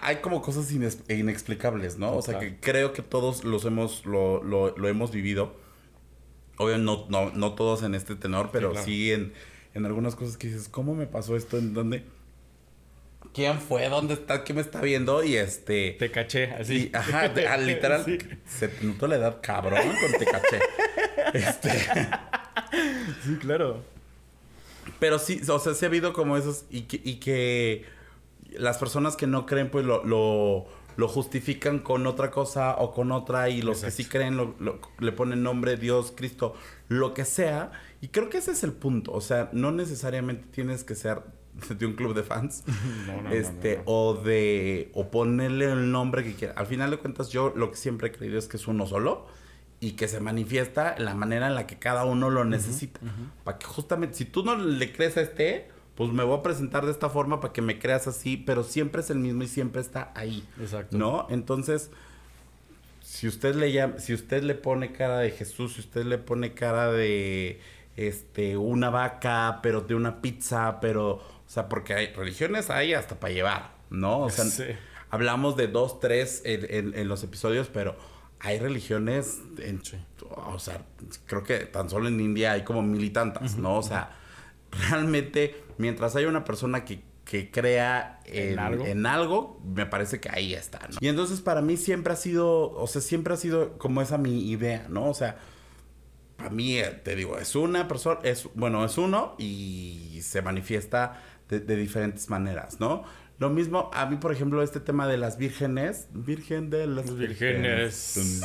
Hay como cosas inexplicables, ¿no? O sea, que creo que todos los hemos, lo, lo, lo hemos vivido Obvio, no, no, no todos en este tenor, pero sí, en, en, algunas cosas que dices, ¿cómo me pasó esto? ¿En dónde? ¿Quién fue? ¿Dónde está? ¿Quién me está viendo? Y este... Te caché, así. ajá, literal, se te notó la edad cabrón con te caché. este... sí, claro. Pero sí, o sea, sí ha habido como esos... Y que, y que las personas que no creen, pues lo, lo, lo justifican con otra cosa o con otra y los que sí creen lo, le ponen nombre Dios, Cristo, lo que sea. Y creo que ese es el punto. O sea, no necesariamente tienes que ser de un club de fans. este, o de. o ponerle el nombre que quieras. Al final de cuentas, yo lo que siempre he creído es que es uno solo y que se manifiesta en la manera en la que cada uno lo necesita. Para que justamente, si tú no le crees a este, pues me voy a presentar de esta forma para que me creas así, pero siempre es el mismo y siempre está ahí. Exacto. ¿No? Entonces, si usted le llama, si usted le pone cara de Jesús, si usted le pone cara de este una vaca, pero de una pizza, pero o sea, porque hay religiones hay hasta para llevar, ¿no? O sea, hablamos de dos, tres en, los episodios, pero hay religiones, en, o sea, creo que tan solo en India hay como mil y tantas, ¿no? O sea, realmente, mientras haya una persona que, que crea en, algo? me parece que ahí está, ¿no? Y entonces para mí siempre ha sido, o sea, siempre ha sido como esa mi idea, ¿no? O sea, para mí, eh, te digo, es una persona, es, bueno, es uno y se manifiesta de, diferentes maneras, ¿no? Lo mismo, a mí, por ejemplo, este tema de las vírgenes, virgen de las vírgenes.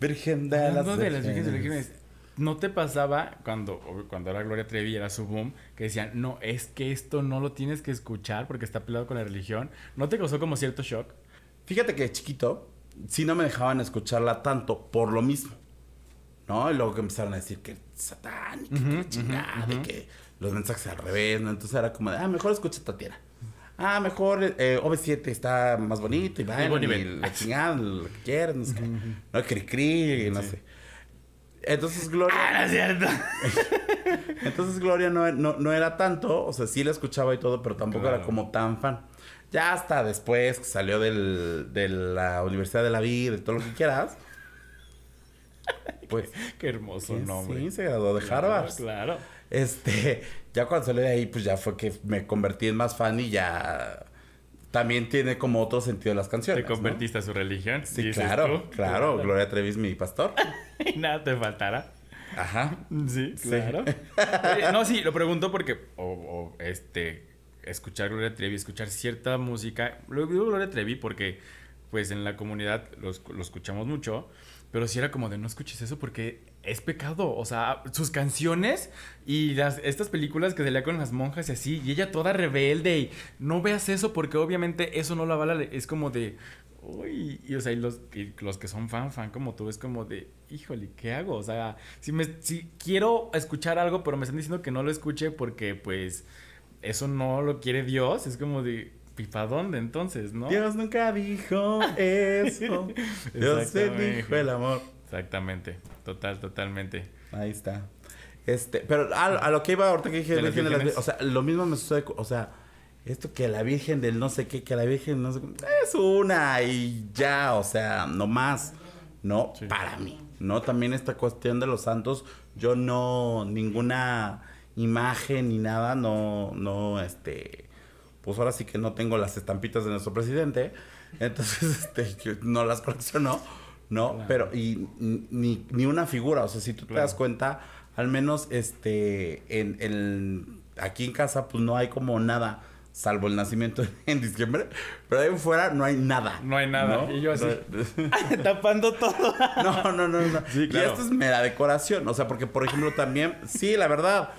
Virgen de las, de las vírgenes. ¿No te pasaba cuando, cuando era Gloria Trevi, era su boom, que decían, no, es que esto no lo tienes que escuchar porque está peleado con la religión? ¿No te causó como cierto shock? Fíjate que chiquito, sí no me dejaban escucharla tanto por lo mismo. ¿No? Y luego que empezaron a decir que satán y que, chingada, y que los mensajes al revés, ¿no? Entonces era como de, ah, mejor escucha Tatiana. Ah, mejor eh, OV7 está más bonito y va, y la chingada, lo que quieras, no sé qué. No, cri cri, no sé. Entonces Gloria. Ah, no es cierto. Entonces Gloria no, no, era tanto, o sea, sí la escuchaba y todo, pero tampoco era como tan fan. Ya hasta después que salió del, de la Universidad de la Vida, de todo lo que quieras. Pues. qué, hermoso nombre. Sí, se graduó de Harvard. Claro. Este, ya cuando salió de ahí, pues ya fue que me convertí en más fan y ya también tiene como otro sentido las canciones. ¿Te convertiste a su religión? Sí, claro, claro. Gloria Trevi es mi pastor. y nada te faltará. Ajá. Sí, claro. no, sí, lo pregunto porque, o, este, escuchar Gloria Trevi, escuchar cierta música. Lo digo Gloria Trevi porque, pues en la comunidad lo escuchamos mucho. Pero sí era como de no escuches eso porque es pecado. O sea, sus canciones y las, estas películas que se le con las monjas y así, y ella toda rebelde y no veas eso porque obviamente eso no la vale. Es como de, uy, y o sea, y los, los que son fan, fan como tú, es como de, híjole, ¿qué hago? O sea, si, me, si quiero escuchar algo, pero me están diciendo que no lo escuche porque pues eso no lo quiere Dios, es como de ¿Y para dónde entonces, no? Dios nunca dijo eso. Dios se dijo el amor. Exactamente. Total, totalmente. Ahí está. Este, pero a, lo que iba ahorita que dije, Virgen de las, o sea, lo mismo me sucede, o sea, esto que la Virgen del no sé qué, que la Virgen no sé qué, es una y ya, o sea, no más, no, para mí, ¿no? También esta cuestión de los santos, yo no, ninguna imagen ni nada, no, no, este, pues ahora sí que no tengo las estampitas de nuestro presidente, entonces este, no las colecciono, ¿no? Pero, y ni, ni, una figura, o sea, si tú te das cuenta, al menos este, en, en, aquí en casa, pues no hay como nada salvo el nacimiento en diciembre, pero ahí fuera no hay nada. No hay nada. Y yo así, tapando todo. no, no, no, no. Y esto es mera decoración, o sea, porque por ejemplo también, sí, la verdad,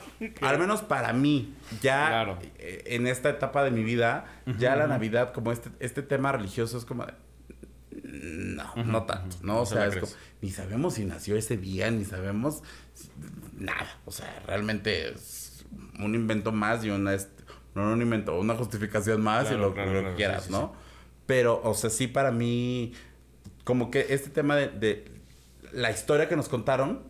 al menos para mí, ya eh, en esta etapa de mi vida, ya la Navidad, como este, este tema religioso es como No, no tanto, ¿no? O sea, es como, ni sabemos si nació ese día, ni sabemos nada. O sea, realmente es un invento más y una no, un invento, una justificación más y lo, que quieras, ¿no? Pero, o sea, sí para mí, como que este tema de, de la historia que nos contaron,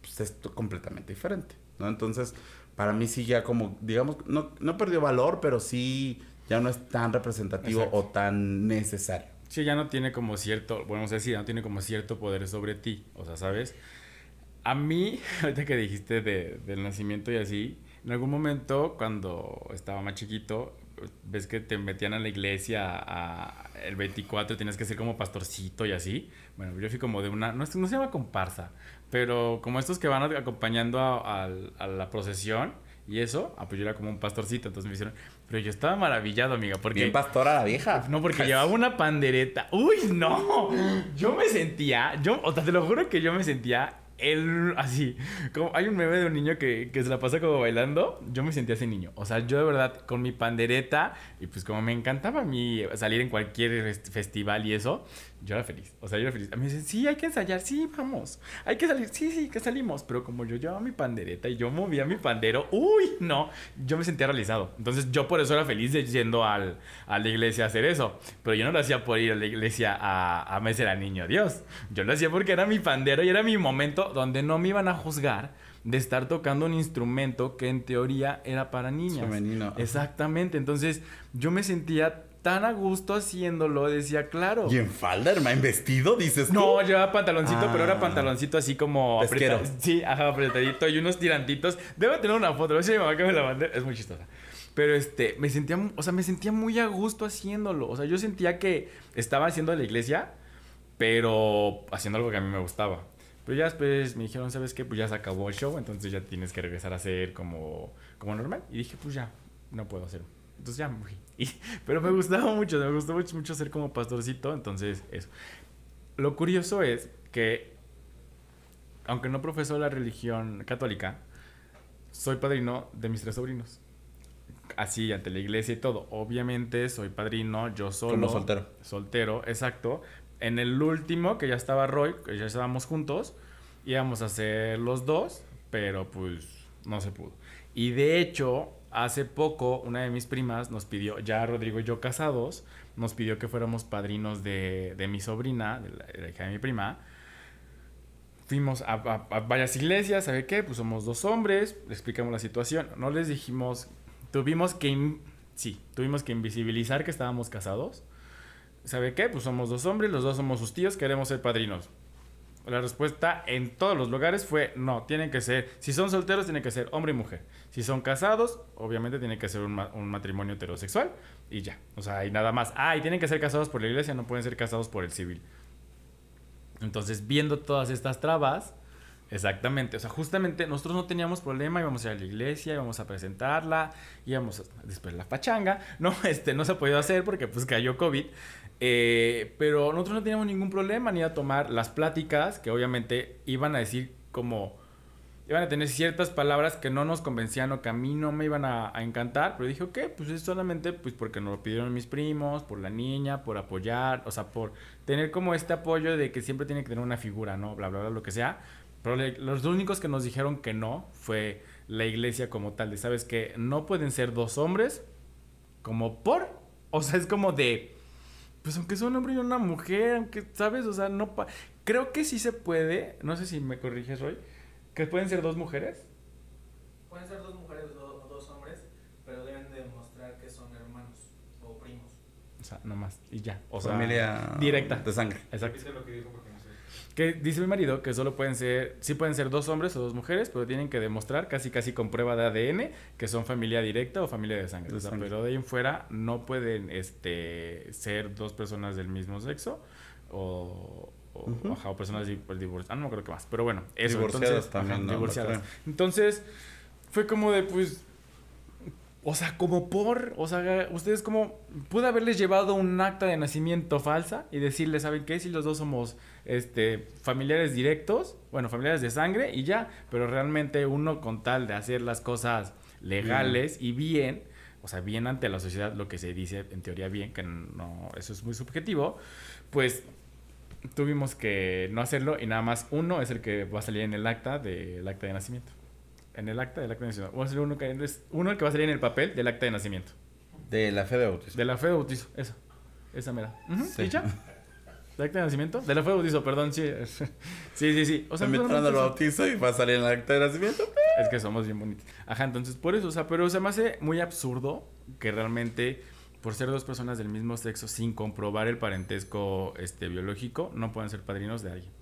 pues es completamente diferente, ¿no? Entonces, para mí sí ya como, digamos, no, no perdió valor, pero sí ya no es tan representativo o tan necesario. Sí, ya no tiene como cierto, bueno, no sé si ya no tiene como cierto poder sobre ti, o sea, ¿sabes? A mí, ahorita que dijiste de, del nacimiento y así, en algún momento, cuando estaba más chiquito, ves que te metían a la iglesia a, el 24 tienes que ser como pastorcito y así. Bueno, yo fui como de una, no, no se llama comparsa, pero como estos que van acompañando a, la procesión y eso, ah, pues yo era como un pastorcito, entonces me hicieron, pero yo estaba maravillado, amiga, porque... Bien pastora la vieja. No, porque llevaba una pandereta. ¡Uy, no! Yo me sentía, yo, o sea, te lo juro que yo me sentía el, así, como hay un meme de un niño que, que, se la pasa como bailando, yo me sentía ese niño. O sea, yo de verdad con mi pandereta y pues como me encantaba a mí salir en cualquier festival y eso, yo era feliz. O sea, yo era feliz. A mí me dicen, sí, hay que ensayar, sí, vamos. Hay que salir, sí, sí, que salimos. Pero como yo llevaba mi pandereta y yo movía mi pandero, uy, no, yo me sentía realizado. Entonces yo por eso era feliz de yendo al, a la iglesia a hacer eso. Pero yo no lo hacía por ir a la iglesia a, a meser al niño Dios. Yo lo hacía porque era mi pandero y era mi momento donde no me iban a juzgar de estar tocando un instrumento que en teoría era para niñas. Femenino. Exactamente. Entonces yo me sentía tan a gusto haciéndolo, decía, claro. ¿Y en falda, hermano? vestido, dices No, llevaba pantaloncito, pero era ah. pantaloncito así como apretado. Sí, ajá, apretadito y unos tirantitos. Debo tener una foto, ver si mi mamá que me la mande. Es muy chistosa. Pero este, me sentía, o sea, me sentía muy a gusto haciéndolo. O sea, yo sentía que estaba haciendo la iglesia, pero haciendo algo que a mí me gustaba. Pero ya después me dijeron, ¿sabes qué? Pues ya se acabó el show, entonces ya tienes que regresar a hacer como, como normal. Y dije, pues ya, no puedo hacerlo. Entonces ya me fui. pero me gustaba mucho, me gustó mucho, mucho ser como pastorcito, entonces eso. Lo curioso es que, aunque no profeso la religión católica, soy padrino de mis tres sobrinos. Así, ante la iglesia y todo. Obviamente soy padrino, yo solo. Como soltero. Soltero, exacto. En el último, que ya estaba Roy, que ya estábamos juntos, íbamos a hacer los dos, pero pues no se pudo. Y de hecho, hace poco una de mis primas nos pidió, ya Rodrigo y yo casados, nos pidió que fuéramos padrinos de, de mi sobrina, de la, hija de mi prima. Fuimos a, varias iglesias, ¿sabe qué? Pues somos dos hombres, le explicamos la situación. No les dijimos, tuvimos que, sí, tuvimos que invisibilizar que estábamos casados. ¿Sabe qué? Pues somos dos hombres, los dos somos sus tíos, queremos ser padrinos. La respuesta en todos los lugares fue no, tienen que ser, si son solteros, tienen que ser hombre y mujer. Si son casados, obviamente tiene que ser un, matrimonio heterosexual y ya. O sea, y nada más. Ah, y tienen que ser casados por la iglesia, no pueden ser casados por el civil. Entonces, viendo todas estas trabas, exactamente, o sea, justamente nosotros no teníamos problema, íbamos a ir a la iglesia, íbamos a presentarla, íbamos a, después la pachanga, no, este, no se ha podido hacer porque pues cayó COVID, eh, pero nosotros no teníamos ningún problema ni a tomar las pláticas que obviamente iban a decir como iban a tener ciertas palabras que no nos convencían o que a mí no me iban a, encantar, pero dije, ok, pues es solamente pues porque nos lo pidieron mis primos, por la niña, por apoyar, o sea, por tener como este apoyo de que siempre tiene que tener una figura, ¿no? Bla, bla, bla, lo que sea. Pero los únicos que nos dijeron que no fue la iglesia como tal, de, ¿sabes que No pueden ser dos hombres como por, o sea, es como de pues aunque sea un hombre y una mujer, aunque, ¿sabes? O sea, no... Creo que sí se puede, no sé si me corriges, Roy, que pueden ser dos mujeres. Pueden ser dos mujeres o dos hombres, pero deben demostrar que son hermanos o primos. O sea, nomás, y ya. O sea, familia directa. De sangre. Exacto. Lo que dijo porque que dice mi marido que solo pueden ser, sí pueden ser dos hombres o dos mujeres, pero tienen que demostrar casi casi con prueba de ADN que son familia directa o familia de sangre. pero de ahí en fuera no pueden este, ser dos personas del mismo sexo o, o, personas divorciadas. Ah, no me acuerdo qué más. Pero bueno, eso. Divorciadas también. divorciadas. Entonces, fue como de, pues, o sea, como por, o sea, ustedes como, pude haberles llevado un acta de nacimiento falsa y decirles, ¿saben qué? Si los dos somos, este, familiares directos, bueno, familiares de sangre y ya, pero realmente uno con tal de hacer las cosas legales y bien, o sea, bien ante la sociedad, lo que se dice en teoría bien, que no, eso es muy subjetivo, pues tuvimos que no hacerlo y nada más uno es el que va a salir en el acta del acta de nacimiento en el acta del acta de nacimiento. Vamos a hacer uno que, es uno que va a salir en el papel del acta de nacimiento. De la fe de bautizo. De la fe de bautizo, esa. Esa mera. sí. ya? ¿De acta de nacimiento? De la fe de bautizo, perdón, sí. sí, sí, sí. O sea, entrando el bautizo y va a salir en el acta de nacimiento. Es que somos bien bonitos. Ajá, entonces por eso, o sea, pero se me hace muy absurdo que realmente por ser dos personas del mismo sexo sin comprobar el parentesco este biológico no puedan ser padrinos de alguien.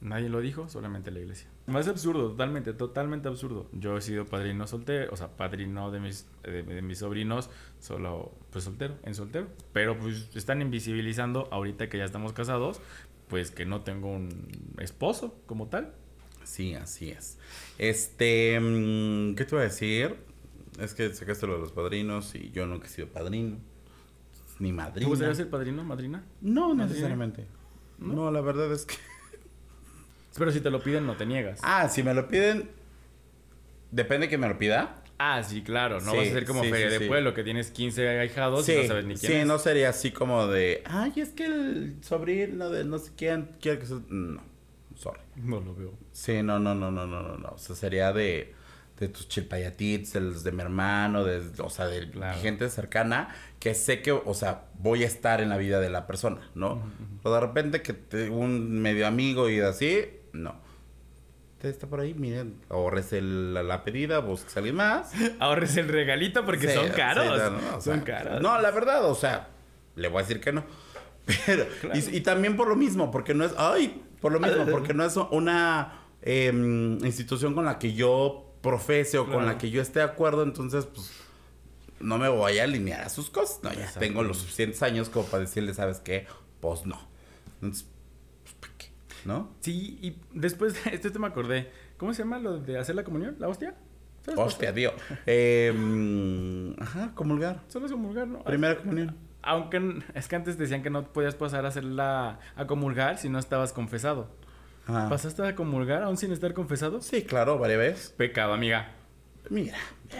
Nadie lo dijo, solamente la iglesia. Más absurdo, totalmente, totalmente absurdo. Yo he sido padrino soltero, o sea, padrino de mis, de, mis sobrinos, solo, pues soltero, en soltero. Pero pues están invisibilizando ahorita que ya estamos casados, pues que no tengo un esposo como tal. Sí, así es. Este, mm, ¿qué te iba a decir? Es que sacaste lo de los padrinos y yo nunca he sido padrino. Ni ¿Te madrina. gustaría ser padrino, madrina? No, ¿Madrina? necesariamente. ¿No? ¿No? la verdad es que... Pero si te lo piden, no te niegas. Ah, si me lo piden... Depende que me lo pida. Ah, sí, claro. No Sí, vas a ser como sí, feria sí, de pueblo, que tienes 15 ahijados sí, y no sabes ni quién sí, es. no sería así como de... Ay, es que el sobrino de no sé quién quiere que... se-". No, sorry. No lo veo. Sí, no, no, no, no, no, no, no. O sea, sería de, de tus chilpayatits, de los de mi hermano, de, o sea, de Claro. gente cercana que sé que, o sea, voy a estar en la vida de la persona, ¿no? Pero de repente que te- un medio amigo y así, no. Usted está por ahí, miren, ahorres el- la, la pedida, busques a alguien más. Ahorres el regalito porque Sí, son caros. sí, no, no, o son caros. No, la verdad, o sea, le voy a decir que no. Pero, Claro. y, y también por lo mismo, porque no es, ay, por lo mismo, porque no es una em, institución con la que yo profese o con la que yo esté de acuerdo, entonces, pues, no me voy a alinear a sus cosas. No, ya tengo los suficientes años como para decirle, ¿sabes qué? Pues no. Entonces. ¿No? Sí, y después de esto te me acordé. ¿Cómo se llama lo de hacer la comunión? ¿La hostia? Hostia, Dios. Em, ajá, comulgar. Solo es comulgar, ¿no? Primera comunión. Aunque es que antes decían que no podías pasar a hacerla a comulgar si no estabas confesado. Ajá. ¿Pasaste a comulgar aún sin estar confesado? Ah. Sí, claro, varias veces. Pecado, amiga. Mira.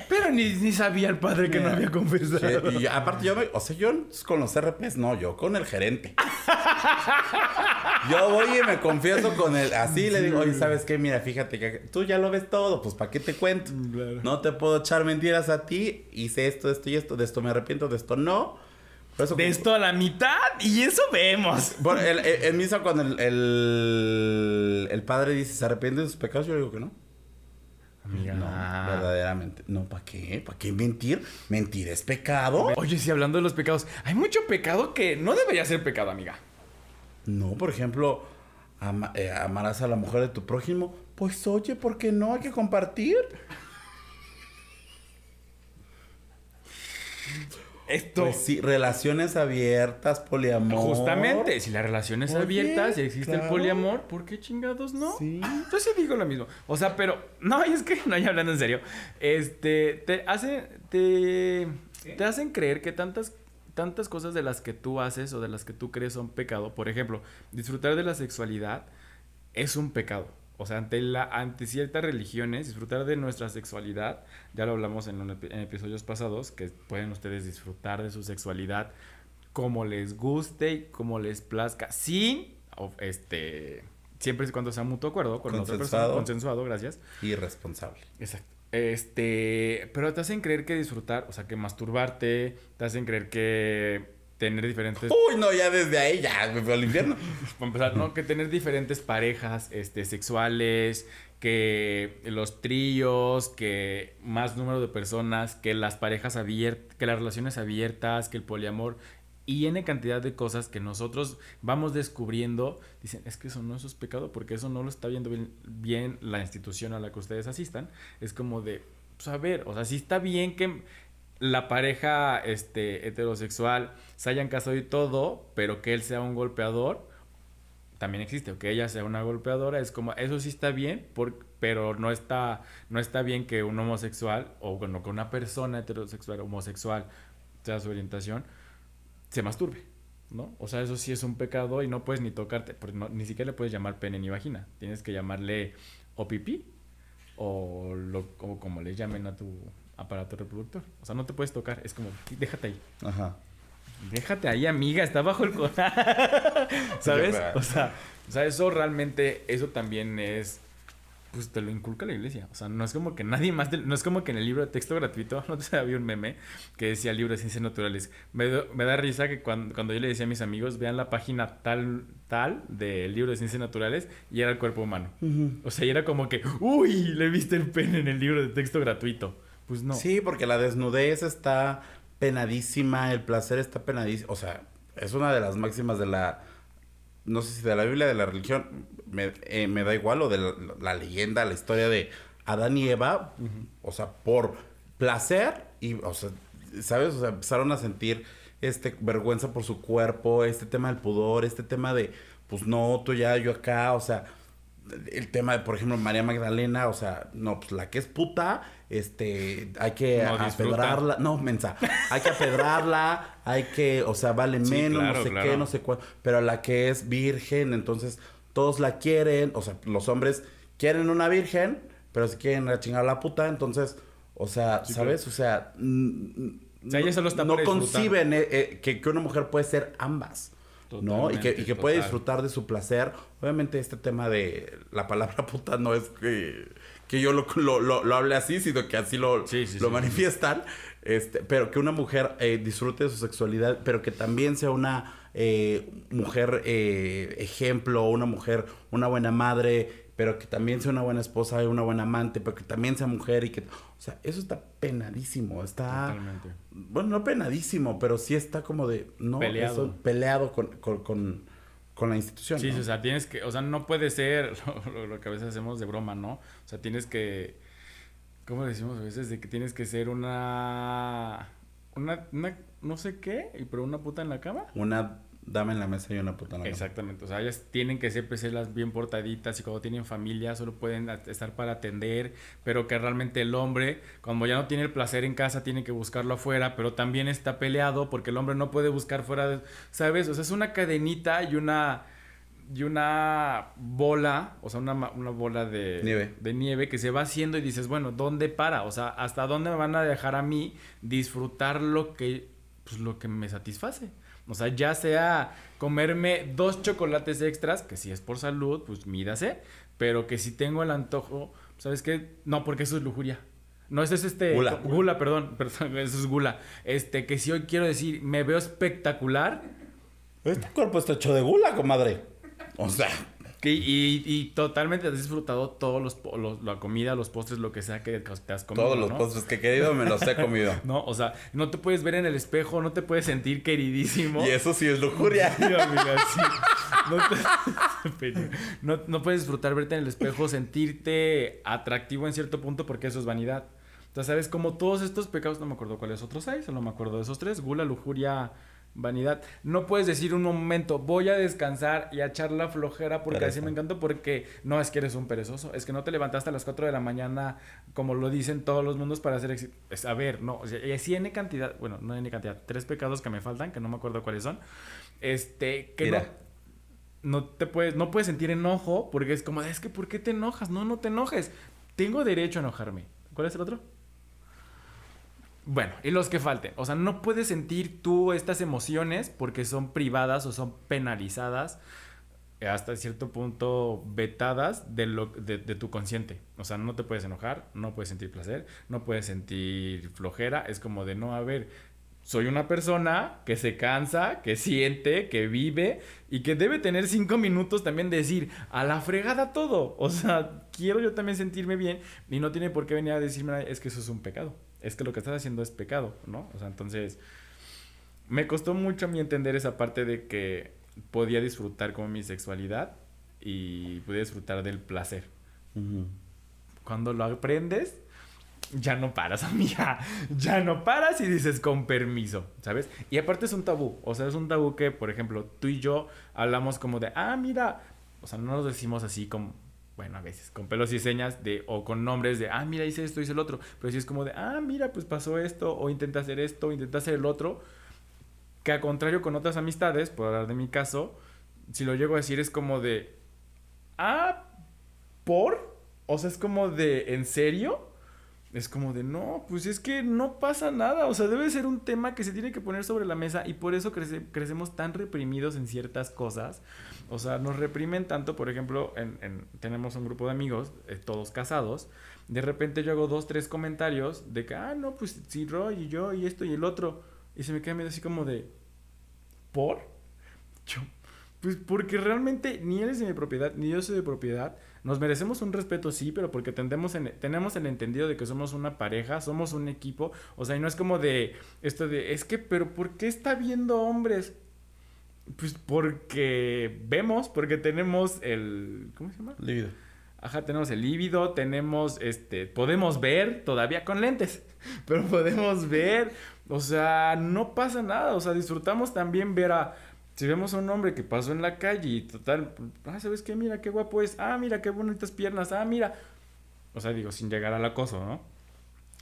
Pero ni, ni sabía el padre que no había confesado. Sí, y aparte, yo me, o sea, yo con los RPs, no, yo con el gerente. Yo voy y me confieso con él. Así le digo, oye, ¿sabes qué? Mira, fíjate que tú ya lo ves todo, pues ¿para qué te cuento? Claro. No te puedo echar mentiras a ti. Hice esto, esto y esto. De esto me arrepiento, de esto no. Eso, De esto a la mitad y eso vemos. Bueno, en misa, cuando el, el, el padre dice, ¿se arrepiente de sus pecados? Yo digo que no. Amiga. No, verdaderamente. No, ¿para qué? ¿Para qué mentir? ¿Mentir es pecado? Oye, sí, hablando de los pecados, hay mucho pecado que no debería ser pecado, amiga. No, por ejemplo, ama- eh, amarás a la mujer de tu prójimo. Pues oye, ¿por qué no? Hay que compartir. Esto. Pues sí, relaciones abiertas, poliamor. Justamente, si la relación es Oye, abierta, si existe el poliamor, ¿por qué chingados no? Sí. Yo sí digo lo mismo. O sea, pero, no, es que, no, ya hablando en serio, este, te hace, te, te hacen creer que tantas, tantas cosas de las que tú haces o de las que tú crees son pecado. Por ejemplo, disfrutar de la sexualidad es un pecado. O sea, ante, la, ante ciertas religiones, disfrutar de nuestra sexualidad, ya lo hablamos en, un epi- en episodios pasados, que pueden ustedes disfrutar de su sexualidad como les guste y como les plazca, sin, este, siempre y cuando sea mutuo acuerdo con la otra persona, Consensuado. consensuado, gracias. Irresponsable. Exacto. Este, pero te hacen creer que disfrutar, o sea, que masturbarte, te hacen creer que tener diferentes Uy, no, ya desde ahí ya me fui al infierno. para empezar, ¿no? Que tener diferentes parejas este, sexuales, que los tríos, que más número de personas, que las parejas abiertas, que las relaciones abiertas, que el poliamor y N cantidad de cosas que nosotros vamos descubriendo. Dicen, es que eso no eso es pecado porque eso no lo está viendo bien, bien la institución a la que ustedes asistan. Es como de, pues a ver, o sea, sí está bien que la pareja este, heterosexual se hayan casado y todo, pero que él sea un golpeador, también existe, o que ella sea una golpeadora, es como, eso sí está bien, por- pero no está, no está bien que un homosexual, o bueno, que una persona heterosexual, homosexual, sea su orientación, se masturbe, ¿no? O sea, eso sí es un pecado y no puedes ni tocarte, porque ni siquiera le puedes llamar pene ni vagina, tienes que llamarle o pipí, o, lo, o como le llamen a tu aparato reproductor. O sea, no te puedes tocar, es como, déjate ahí. Ajá. Déjate ahí, amiga, está bajo el corazón. ¿Sabes? O sea, o sea, eso realmente, eso también es, pues te lo inculca la iglesia. O sea, no es como que nadie más, te- no es como que en el libro de texto gratuito, no te había un meme que decía libro de ciencias naturales. Me, do- me da risa que cuando, cuando yo le decía a mis amigos, vean la página tal, tal del libro de ciencias naturales y era el cuerpo humano. O sea, y era como que, uy, le viste el pene en el libro de texto gratuito. Pues no. Sí, porque la desnudez está penadísima, el placer está penadísimo. O sea, es una de las máximas de la. No sé si de la Biblia, de la religión, me, eh, me da igual, o de la, la leyenda, la historia de Adán y Eva. O sea, por placer y, o sea, ¿sabes? O sea, empezaron a sentir este vergüenza por su cuerpo, este tema del pudor, este tema de, pues no, tú ya, yo acá, o sea, el tema de, por ejemplo, María Magdalena, o sea, no, pues la que es puta, este, hay que No, apedrarla, no, mensa, hay que apedrarla, hay que, o sea, vale Sí, menos, claro, no sé claro. qué, no sé cuál, pero la que es virgen, entonces todos la quieren, o sea, los hombres quieren una virgen, pero si quieren a chingar a la puta, entonces, o sea, Sí, ¿sabes? O sea, O sea, ella solo está no conciben eh, eh, que, que una mujer puede ser ambas. ¿no? Y que, y que puede disfrutar de su placer. Obviamente este tema de la palabra puta no es que, que yo lo, lo, lo, lo hable así, sino que así lo, Sí, sí, lo sí. manifiestan. Este, pero que una mujer eh, disfrute de su sexualidad, pero que también sea una eh, mujer eh, ejemplo, una mujer, una buena madre, pero que también sea una buena esposa y una buena amante, pero que también sea mujer y que... O sea, eso está penadísimo, está... Totalmente. Bueno, no penadísimo, pero sí está como de... No, Peleado. eso- peleado con, con, con, con la institución. Sí, o sea, tienes que, o sea, no puede ser lo, lo- lo que a veces hacemos de broma, ¿no? O sea, tienes que, ¿cómo decimos a veces? De que tienes que ser una, una, una, no sé qué, y pero una puta en la cama. Una dama en la mesa y una puta en la. Exactamente, o sea, ellas tienen que siempre ser las bien portaditas y cuando tienen familia solo pueden estar para atender, pero que realmente el hombre, cuando ya no tiene el placer en casa, tiene que buscarlo afuera, pero también está peleado porque el hombre no puede buscar fuera, de, ¿sabes? O sea, es una cadenita y una y una bola, o sea, una, una bola de Nieve. de nieve que se va haciendo y dices, bueno, ¿dónde para? O sea, ¿hasta dónde me van a dejar a mí disfrutar lo que, pues, lo que me satisface? O sea, ya sea comerme dos chocolates extras, que si es por salud, pues mídase, pero que si tengo el antojo, ¿sabes qué? No, porque eso es lujuria. No, eso es este... Gula. Gula, perdón, perdón, eso es gula. Este, que si hoy quiero decir, me veo espectacular, Este cuerpo está hecho de gula, comadre. O sea, Que, y, y totalmente has disfrutado todos los, la comida, los postres, lo que sea que te has comido. todos los ¿no? postres que he querido me los he comido. No, o sea, no te puedes ver en el espejo, no te puedes sentir queridísimo. y eso sí es lujuria. Sí, amiga, sí. No, te- no, no puedes disfrutar verte en el espejo, sentirte atractivo en cierto punto porque eso es vanidad. Entonces, ¿sabes? Como todos estos pecados, no me acuerdo cuáles otros hay, solo me acuerdo de esos tres, gula, lujuria, vanidad. No puedes decir un momento, voy a descansar y a echar la flojera porque así me encanta porque no es que eres un perezoso, es que no te levantaste a las 4 de la mañana como lo dicen todos los mundos para hacer es, a ver, no, o sea, y así N cantidad, bueno, no N cantidad, tres pecados que me faltan, que no me acuerdo cuáles son. Este, que no, no te puedes, no puedes sentir enojo porque es como, es que ¿por qué te enojas? No, no te enojes. Tengo derecho a enojarme. ¿Cuál es el otro? Bueno, y los que falten. O sea, no puedes sentir tú estas emociones porque son privadas o son penalizadas eh, hasta cierto punto vetadas de, lo, de, tu consciente. O sea, no te puedes enojar, no puedes sentir placer, no puedes sentir flojera. Es como de no, a ver, soy una persona que se cansa, que siente, que vive y que debe tener cinco minutos también de decir a la fregada todo. O sea, quiero yo también sentirme bien y no tiene por qué venir a decirme es que eso es un pecado. Es que lo que estás haciendo es pecado, ¿no? O sea, entonces me costó mucho a mí entender esa parte de que podía disfrutar como mi sexualidad y podía disfrutar del placer. Cuando lo aprendes, ya no paras, amiga. Ya no paras y dices con permiso, ¿sabes? Y aparte es un tabú. O sea, es un tabú que, por ejemplo, tú y yo hablamos como de, ah, mira. O sea, no nos decimos así como, bueno, a veces, con pelos y señas de, o con nombres de, ah, mira, hice esto, hice el otro. Pero sí es como de, ah, mira, pues pasó esto, o intenté hacer esto, o intenté hacer el otro. Que a contrario con otras amistades, por hablar de mi caso, si lo llego a decir es como de, ah, ¿por? O sea, es como de, ¿en serio? Es como de, no, pues es que no pasa nada. O sea, debe ser un tema que se tiene que poner sobre la mesa y por eso crece- crecemos tan reprimidos en ciertas cosas. O sea, nos reprimen tanto, por ejemplo, en, en- tenemos un grupo de amigos, eh, todos casados. De repente yo hago dos, tres comentarios de que, ah, no, pues sí, Roy y yo y esto y el otro. Y se me queda medio así como de, ¿por? Yo, pues porque realmente ni él es de mi propiedad, ni yo soy de propiedad. Nos merecemos un respeto, sí, pero porque tendemos en- tenemos el entendido de que somos una pareja, somos un equipo. O sea, y no es como de esto de, es que, pero ¿por qué está viendo hombres? Pues porque vemos, porque tenemos el... ¿Cómo se llama? Líbido. Ajá, tenemos el líbido, tenemos, este, podemos ver todavía con lentes, pero podemos ver, o sea, no pasa nada, o sea, disfrutamos también ver a si vemos a un hombre que pasó en la calle y total, ah, ¿sabes qué? Mira qué guapo es. Ah, mira qué bonitas piernas. Ah, mira. O sea, digo, sin llegar al acoso, ¿no?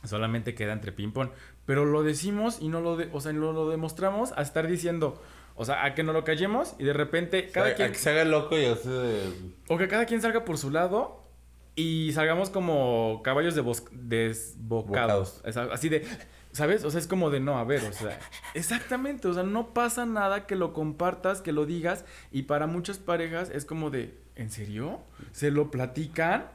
Solamente queda entre ping-pong. Pero lo decimos y no lo, de, o sea, no lo demostramos a estar diciendo, o sea, a que no lo callemos y de repente cada O sea, quien... a que se haga loco y así de... O que cada quien salga por su lado y salgamos como caballos de bos- desbocados. Así de, ¿sabes? O sea, es como de no, a ver, o sea, exactamente, o sea, no pasa nada que lo compartas, que lo digas y para muchas parejas es como de, ¿en serio? ¿Se lo platican?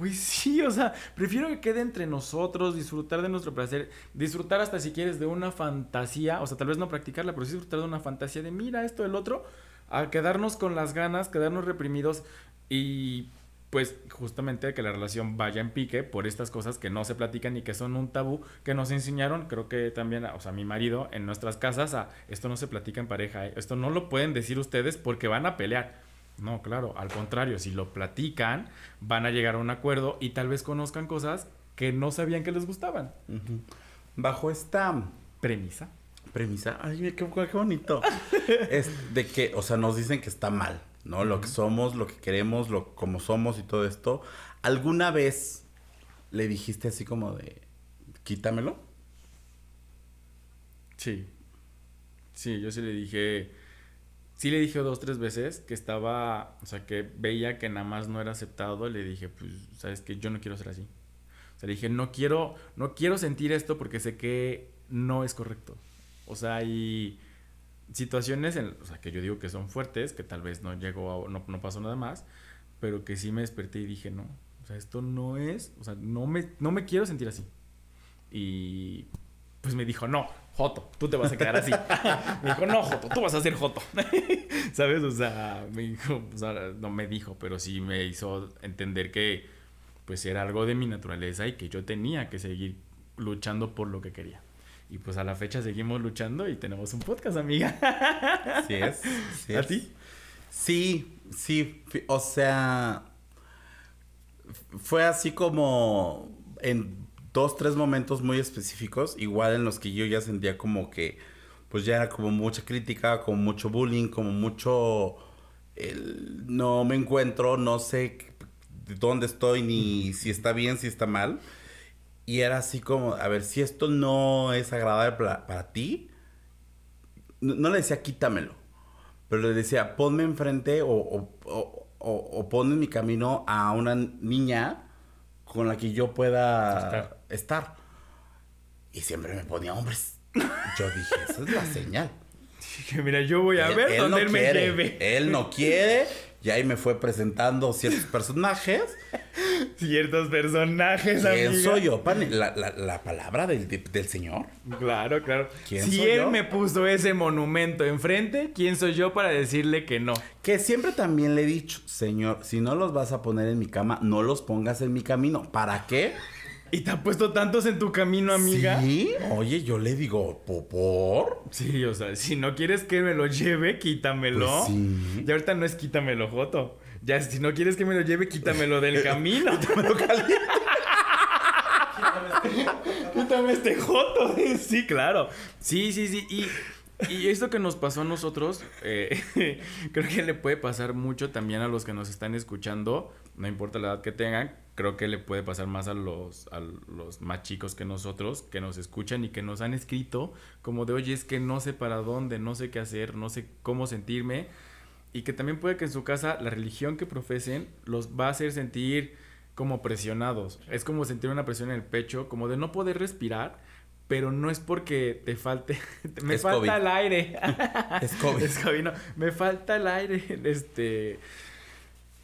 Pues sí, o sea, prefiero que quede entre nosotros, disfrutar de nuestro placer, disfrutar hasta si quieres de una fantasía, o sea, tal vez no practicarla, pero sí disfrutar de una fantasía de mira esto, el otro, a quedarnos con las ganas, quedarnos reprimidos y pues justamente que la relación vaya en pique por estas cosas que no se platican y que son un tabú que nos enseñaron, creo que también, o sea, mi marido en nuestras casas, a esto no se platica en pareja, ¿eh? esto no lo pueden decir ustedes porque van a pelear. No, claro, al contrario, si lo platican, van a llegar a un acuerdo y tal vez conozcan cosas que no sabían que les gustaban. Bajo esta Premisa. premisa, ay, qué, qué bonito, es de que, o sea, nos dicen que está mal, ¿no? Lo que somos, lo que queremos, lo como somos y todo esto. ¿Alguna vez le dijiste así como de, quítamelo? Sí. Sí, yo sí le dije. Sí le dije dos, tres veces que estaba. O sea, que veía que nada más no era aceptado. Le dije, pues, sabes que yo no quiero ser así. O sea, le dije, no quiero, no quiero sentir esto porque sé que no es correcto. O sea, hay situaciones en, o sea, que yo digo que son fuertes, que tal vez no llegó a- no, no pasó nada más, pero que sí me desperté y dije, no, o sea, esto no es, o sea, no me, no me quiero sentir así. Y pues me dijo, no, Joto, tú te vas a quedar así. me dijo, no, Joto, tú vas a ser Joto. ¿Sabes? O sea, me dijo, o sea, no me dijo, pero sí me hizo entender que pues era algo de mi naturaleza y que yo tenía que seguir luchando por lo que quería. Y pues a la fecha seguimos luchando y tenemos un podcast, amiga. Sí es. sí ¿A ti? Sí, sí, o sea, fue así como en dos, tres momentos muy específicos, igual en los que yo ya sentía como que, pues ya era como mucha crítica, como mucho bullying, como mucho, el, no me encuentro, no sé dónde estoy, ni si está bien, si está mal. Y era así como, a ver, si esto no es agradable para, para ti, no, no le decía quítamelo, pero le decía ponme enfrente o, o, o, o- en mi camino a una niña con la que yo pueda Estar. Estar. Y siempre me ponía hombres. Yo dije, esa es la señal. Dije, mira, yo voy a Él- ver él dónde no él me quiere, lleve. Él no quiere. Y ahí me fue presentando ciertos personajes. Ciertos personajes, ¿Quién amiga. soy yo? La, la- la palabra del, del señor. Claro, claro. ¿Quién si soy él yo? me puso ese monumento enfrente, ¿quién soy yo para decirle que no? Que siempre también le he dicho, señor, si no los vas a poner en mi cama, no los pongas en mi camino. ¿Para qué? ¿Y te ha puesto tantos en tu camino, amiga? Sí, oye, yo le digo, ¿po- ¿por? Sí, o sea, si no quieres que me lo lleve, quítamelo. Pues sí. Y ahorita no es quítamelo, Joto. Ya, si no quieres que me lo lleve, quítamelo del camino. Quítame este Joto. Sí, claro. Sí, sí, sí. Y, y esto que nos pasó a nosotros, eh, creo que le puede pasar mucho también a los que nos están escuchando. No importa la edad que tengan. Creo que le puede pasar más a los, a los más chicos que nosotros, que nos escuchan y que nos han escrito como de, oye, es que no sé para dónde, no sé qué hacer, no sé cómo sentirme. Y que también puede que en su casa la religión que profesen los va a hacer sentir como presionados. Es como sentir una presión en el pecho, como de no poder respirar, pero no es porque te falte, me Es falta COVID. el aire. Es COVID. Es COVID, no, me falta el aire. Este,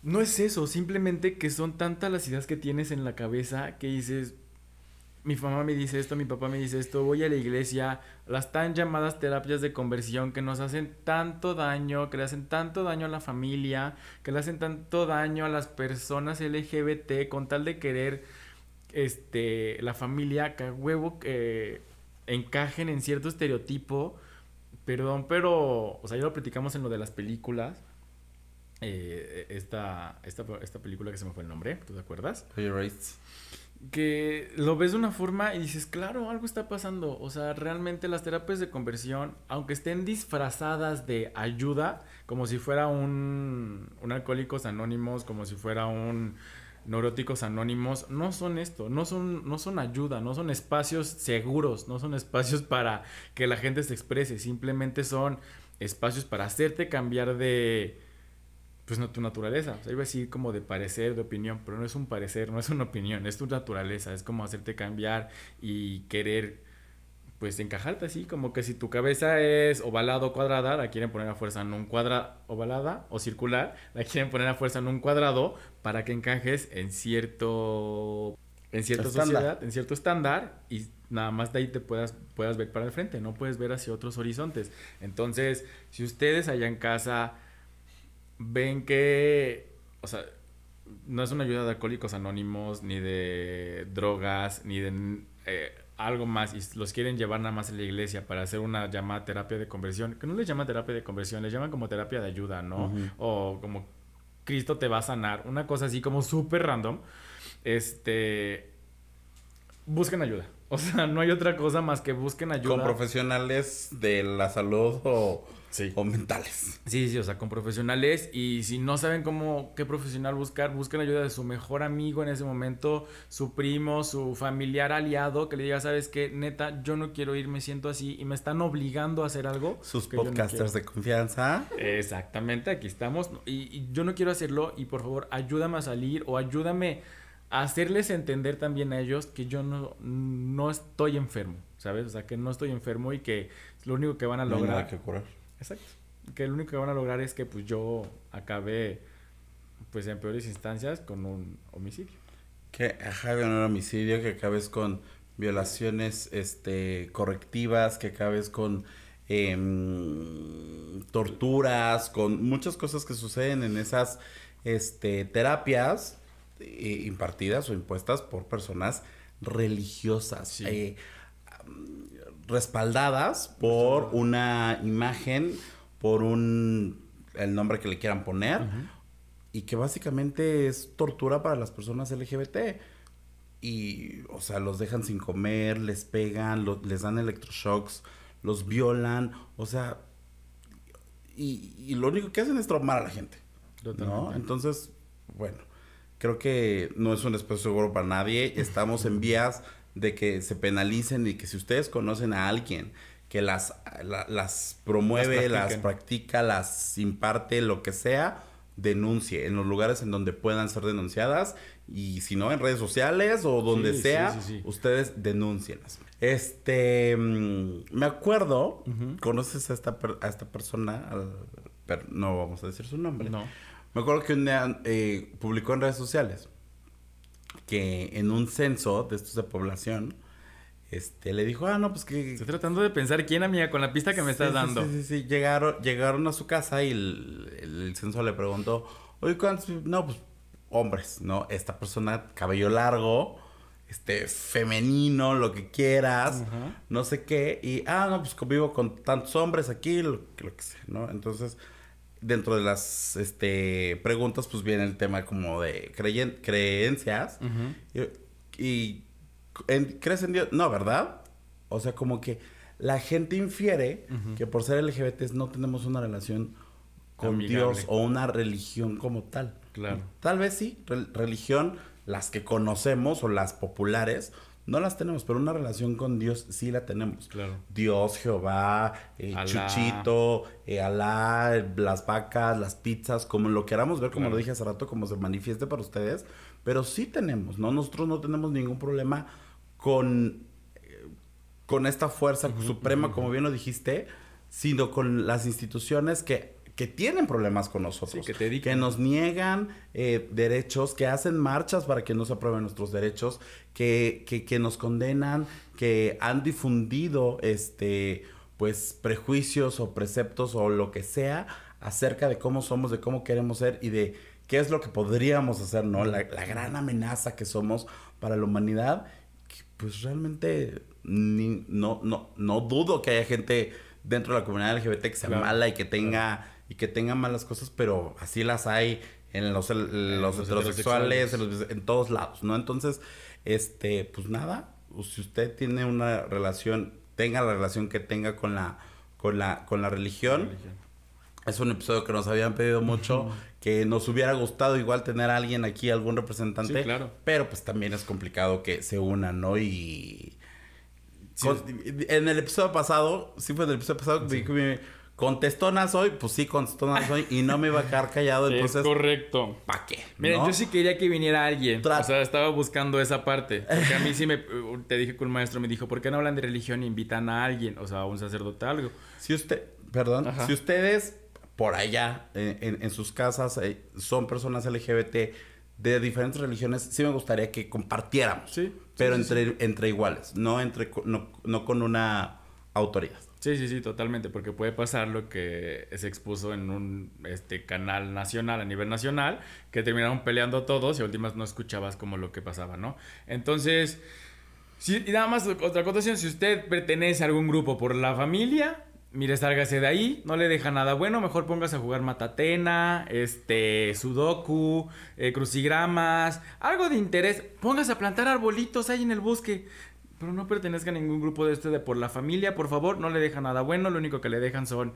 no es eso, simplemente que son tantas las ideas que tienes en la cabeza que dices, mi mamá me dice esto, mi papá me dice esto, voy a la iglesia, las tan llamadas terapias de conversión que nos hacen tanto daño, que le hacen tanto daño a la familia, que le hacen tanto daño a las personas LGBT con tal de querer este la familia que huevo que encajen en cierto estereotipo. Perdón, pero o sea, ya lo platicamos en lo de las películas. Eh, esta, esta, esta película que se me fue el nombre, ¿tú te acuerdas? que lo ves de una forma y dices, claro, algo está pasando. O sea, realmente las terapias de conversión, aunque estén disfrazadas de ayuda, como si fuera un, un alcohólicos anónimos, como si fuera un neuróticos anónimos, no son esto, no son, no son ayuda, no son espacios seguros, no son espacios para que la gente se exprese, simplemente son espacios para hacerte cambiar de, pues no tu naturaleza. O sea, iba a decir como de parecer, de opinión, pero no es un parecer, no es una opinión, es tu naturaleza, es como hacerte cambiar y querer pues encajarte así, como que si tu cabeza es ovalada o cuadrada, la quieren poner a fuerza en un cuadrado ovalada o circular, la quieren poner a fuerza en un cuadrado para que encajes en cierto en cierta sociedad, en cierto estándar y nada más de ahí te puedas puedas ver para el frente, no puedes ver hacia otros horizontes. Entonces, si ustedes allá en casa ven que, o sea, no es una ayuda de alcohólicos anónimos, ni de drogas, ni de eh, algo más, y los quieren llevar nada más a la iglesia para hacer una llamada terapia de conversión, que no les llama terapia de conversión, les llaman como terapia de ayuda, ¿no? O como Cristo te va a sanar, una cosa así como súper random, este, busquen ayuda. O sea, no hay otra cosa más que busquen ayuda. Con profesionales de la salud o o mentales. Sí, sí, o sea, con profesionales. Y si no saben cómo, qué profesional buscar, busquen ayuda de su mejor amigo en ese momento, su primo, su familiar aliado, que le diga, ¿sabes qué? Neta, yo no quiero ir, me siento así y me están obligando a hacer algo. Sus podcasters de confianza. Exactamente, aquí estamos. Y, y yo no quiero hacerlo y por favor, ayúdame a salir o ayúdame hacerles entender también a ellos que yo no, no estoy enfermo, ¿sabes? O sea, que no estoy enfermo y que lo único que van a lograr... No hay que curar. Exacto. Que lo único que van a lograr es que pues yo acabe pues en peores instancias con un homicidio. Que acabe un homicidio, que acabes con violaciones este correctivas, que acabes con em, torturas, con muchas cosas que suceden en esas este, terapias eh, impartidas o impuestas por personas religiosas. Eh, respaldadas por una imagen, por un el nombre que le quieran poner y que básicamente es tortura para las personas LGBT. Y, o sea, los dejan sin comer, les pegan, les dan electroshocks, los violan, o sea, y, lo único que hacen es traumar a la gente. ¿no? Entonces, bueno, creo que no es un espacio seguro para nadie. Estamos en vías de que se penalicen y que si ustedes conocen a alguien que las, las promueve, las, practica, las imparte, lo que sea, denuncie en los lugares en donde puedan ser denunciadas y si no en redes sociales o donde sea, ustedes denuncienlas. Este, mm, me acuerdo, conoces a esta, a esta persona, pero no vamos a decir su nombre. No. Me acuerdo que un día eh, publicó en redes sociales que en un censo de estos de población, este, le dijo, ah, no, pues que... Estoy tratando de pensar quién, amiga, con la pista que me estás dando. Sí, sí, sí, Llegaron, llegaron a su casa y el, censo le preguntó, oye, ¿cuántos? No, pues, hombres, ¿no? Esta persona, cabello largo, este, femenino, lo que quieras, no sé qué. Y, ah, no, pues convivo con tantos hombres aquí, lo, lo que sea, ¿no? Entonces dentro de las este, preguntas, pues viene el tema como de creencias. Y, ¿crees en Dios? No, ¿verdad? O sea, como que la gente infiere que por ser LGBT no tenemos una relación con Dios o una religión como tal. Claro. Tal vez sí, religión, las que conocemos o las populares, no las tenemos, pero una relación con Dios sí la tenemos. Claro. Dios, Jehová, eh, Chuchito, eh, Alá, las vacas, las pizzas, como lo queramos ver, como lo dije hace rato, como se manifieste para ustedes. Pero sí tenemos, ¿no? Nosotros no tenemos ningún problema con, eh, con esta fuerza suprema, como bien lo dijiste, sino con las instituciones que que tienen problemas con nosotros, que, nos niegan eh, derechos, que hacen marchas para que no se aprueben nuestros derechos, que, que, nos condenan, que han difundido este pues prejuicios o preceptos o lo que sea acerca de cómo somos, de cómo queremos ser y de qué es lo que podríamos hacer, ¿no? La, gran amenaza que somos para la humanidad, pues realmente no, no, no dudo que haya gente dentro de la comunidad LGBT que sea mala y que tenga y que tengan malas cosas, pero así las hay en los, los los heterosexuales, en, los- en todos lados, ¿no? Entonces, este, pues nada, si usted tiene una relación, tenga la relación que tenga con la, con la, con la religión, es un episodio que nos habían pedido mucho, que nos hubiera gustado igual tener a alguien aquí, algún representante. Sí, claro. Pero pues también es complicado que se unan, ¿no? Y... con- en el episodio pasado, sí fue en el episodio pasado, que me contestona soy, pues sí, contestona soy, y no me iba a quedar callado, entonces, es correcto. ¿para qué? Miren, ¿no? yo sí quería que viniera alguien. Tra- o sea, estaba buscando esa parte. Porque a mí sí me... Te dije que un maestro me dijo, ¿por qué no hablan de religión e invitan a alguien? O sea, a un sacerdote algo. Si usted, perdón, Ajá. si ustedes por allá eh, en, en sus casas eh, son personas LGBT de diferentes religiones, sí me gustaría que compartiéramos. Sí, Pero sí, sí, entre, entre iguales, no entre no, no con una autoridad. Sí, sí, sí, totalmente, porque puede pasar lo que se expuso en un este canal nacional, a nivel nacional, que terminaron peleando todos y últimas no escuchabas como lo que pasaba, ¿no? Entonces, si, y nada más otra acotación, si usted pertenece a algún grupo por la familia, mire, sálgase de ahí, no le deja nada bueno, mejor póngase a jugar matatena, este, sudoku, eh, crucigramas, algo de interés, póngase a plantar arbolitos ahí en el bosque. Pero no pertenezca a ningún grupo de este de por la familia, por favor, no le deja nada bueno, lo único que le dejan son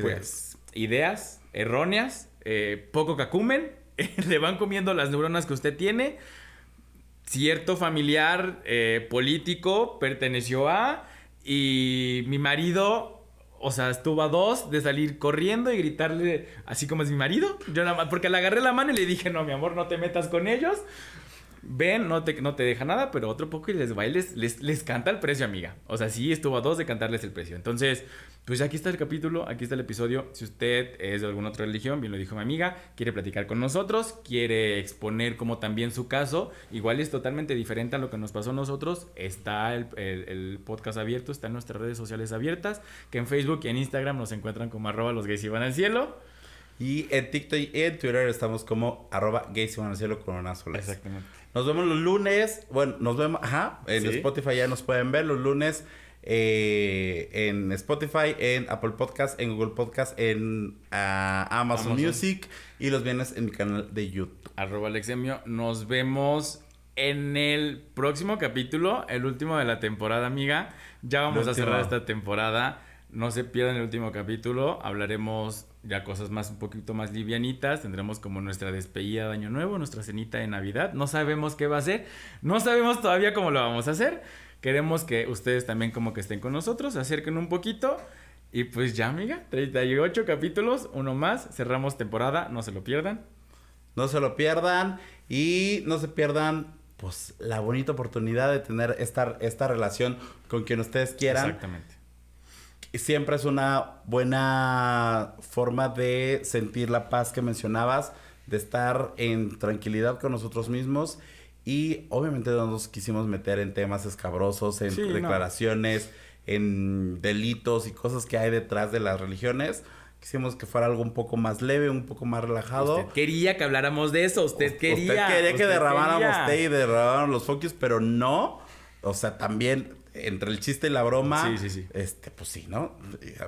pues, ideas erróneas, eh, poco cacumen, le van comiendo las neuronas que usted tiene. Cierto familiar eh, político perteneció a y mi marido, o sea, estuvo a dos de salir corriendo y gritarle así como es mi marido. Yo nada más, porque le agarré la mano y le dije, no, mi amor, no te metas con ellos. Ven, no te, no te deja nada, pero otro poco y les va y les, les, les canta el precio, amiga. O sea, sí estuvo a dos de cantarles el precio. Entonces, pues aquí está el capítulo, aquí está el episodio. Si usted es de alguna otra religión, bien lo dijo mi amiga, quiere platicar con nosotros, quiere exponer como también su caso, igual es totalmente diferente a lo que nos pasó a nosotros, está el, el- el podcast abierto, está en nuestras redes sociales abiertas, que en Facebook y en Instagram nos encuentran como arroba los gays y van al cielo. Y en TikTok y en Twitter estamos como arroba gays y van al cielo con una sola. Exactamente. Nos vemos los lunes. Bueno, nos vemos, ajá. En Sí. Spotify ya nos pueden ver los lunes. eh, en Spotify, en Apple Podcast, en Google Podcast, en ah, Amazon, Amazon. Music y los viernes en mi canal de YouTube. arroba Alexemio. Nos vemos en el próximo capítulo, el último de la temporada, amiga. Ya vamos a cerrar esta temporada. No se pierdan el último capítulo. Hablaremos ya cosas más un poquito más livianitas. Tendremos como nuestra despedida de Año Nuevo, nuestra cenita de Navidad. No sabemos qué va a ser. No sabemos todavía cómo lo vamos a hacer. Queremos que ustedes también como que estén con nosotros, se acerquen un poquito. Y pues ya, amiga, 38 capítulos, uno más. Cerramos temporada, no se lo pierdan. No se lo pierdan y no se pierdan pues la bonita oportunidad de tener esta, esta relación con quien ustedes quieran. Exactamente. Siempre es una buena forma de sentir la paz que mencionabas, de estar en tranquilidad con nosotros mismos y obviamente no nos quisimos meter en temas escabrosos, en Sí, no. declaraciones, en delitos y cosas que hay detrás de las religiones. Quisimos que fuera algo un poco más leve, un poco más relajado. Usted quería que habláramos de eso, usted quería. Usted quería que usted derramáramos té y derramáramos los focus, pero no. O sea, también entre el chiste y la broma. Sí, sí, sí. Este, pues sí, ¿no?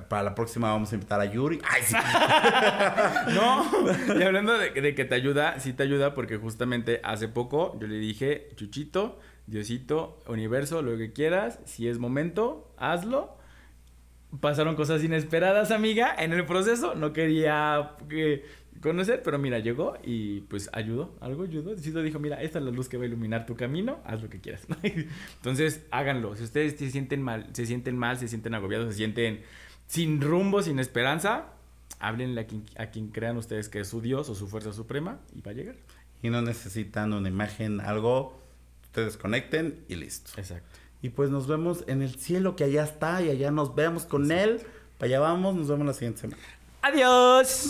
Para la próxima vamos a invitar a Yuri. Ay, sí. No, y hablando de, de que te ayuda, sí te ayuda porque justamente hace poco yo le dije, Chuchito, Diosito, universo, lo que quieras, si es momento, hazlo. Pasaron cosas inesperadas, amiga, en el proceso. No quería eh, conocer, pero mira, llegó y pues ayudó, algo ayudó. Diosito dijo, mira, esta es la luz que va a iluminar tu camino, haz lo que quieras. Entonces, háganlo. Si ustedes se sienten mal, se sienten mal, se sienten agobiados, se sienten sin rumbo, sin esperanza, háblenle a quien, a quien crean ustedes que es su Dios o su fuerza suprema y va a llegar. Y no necesitan una imagen, algo. Ustedes conecten y listo. Exacto. Y pues nos vemos en el cielo que allá está y allá nos vemos con él. Para allá vamos, nos vemos la siguiente semana. Adiós.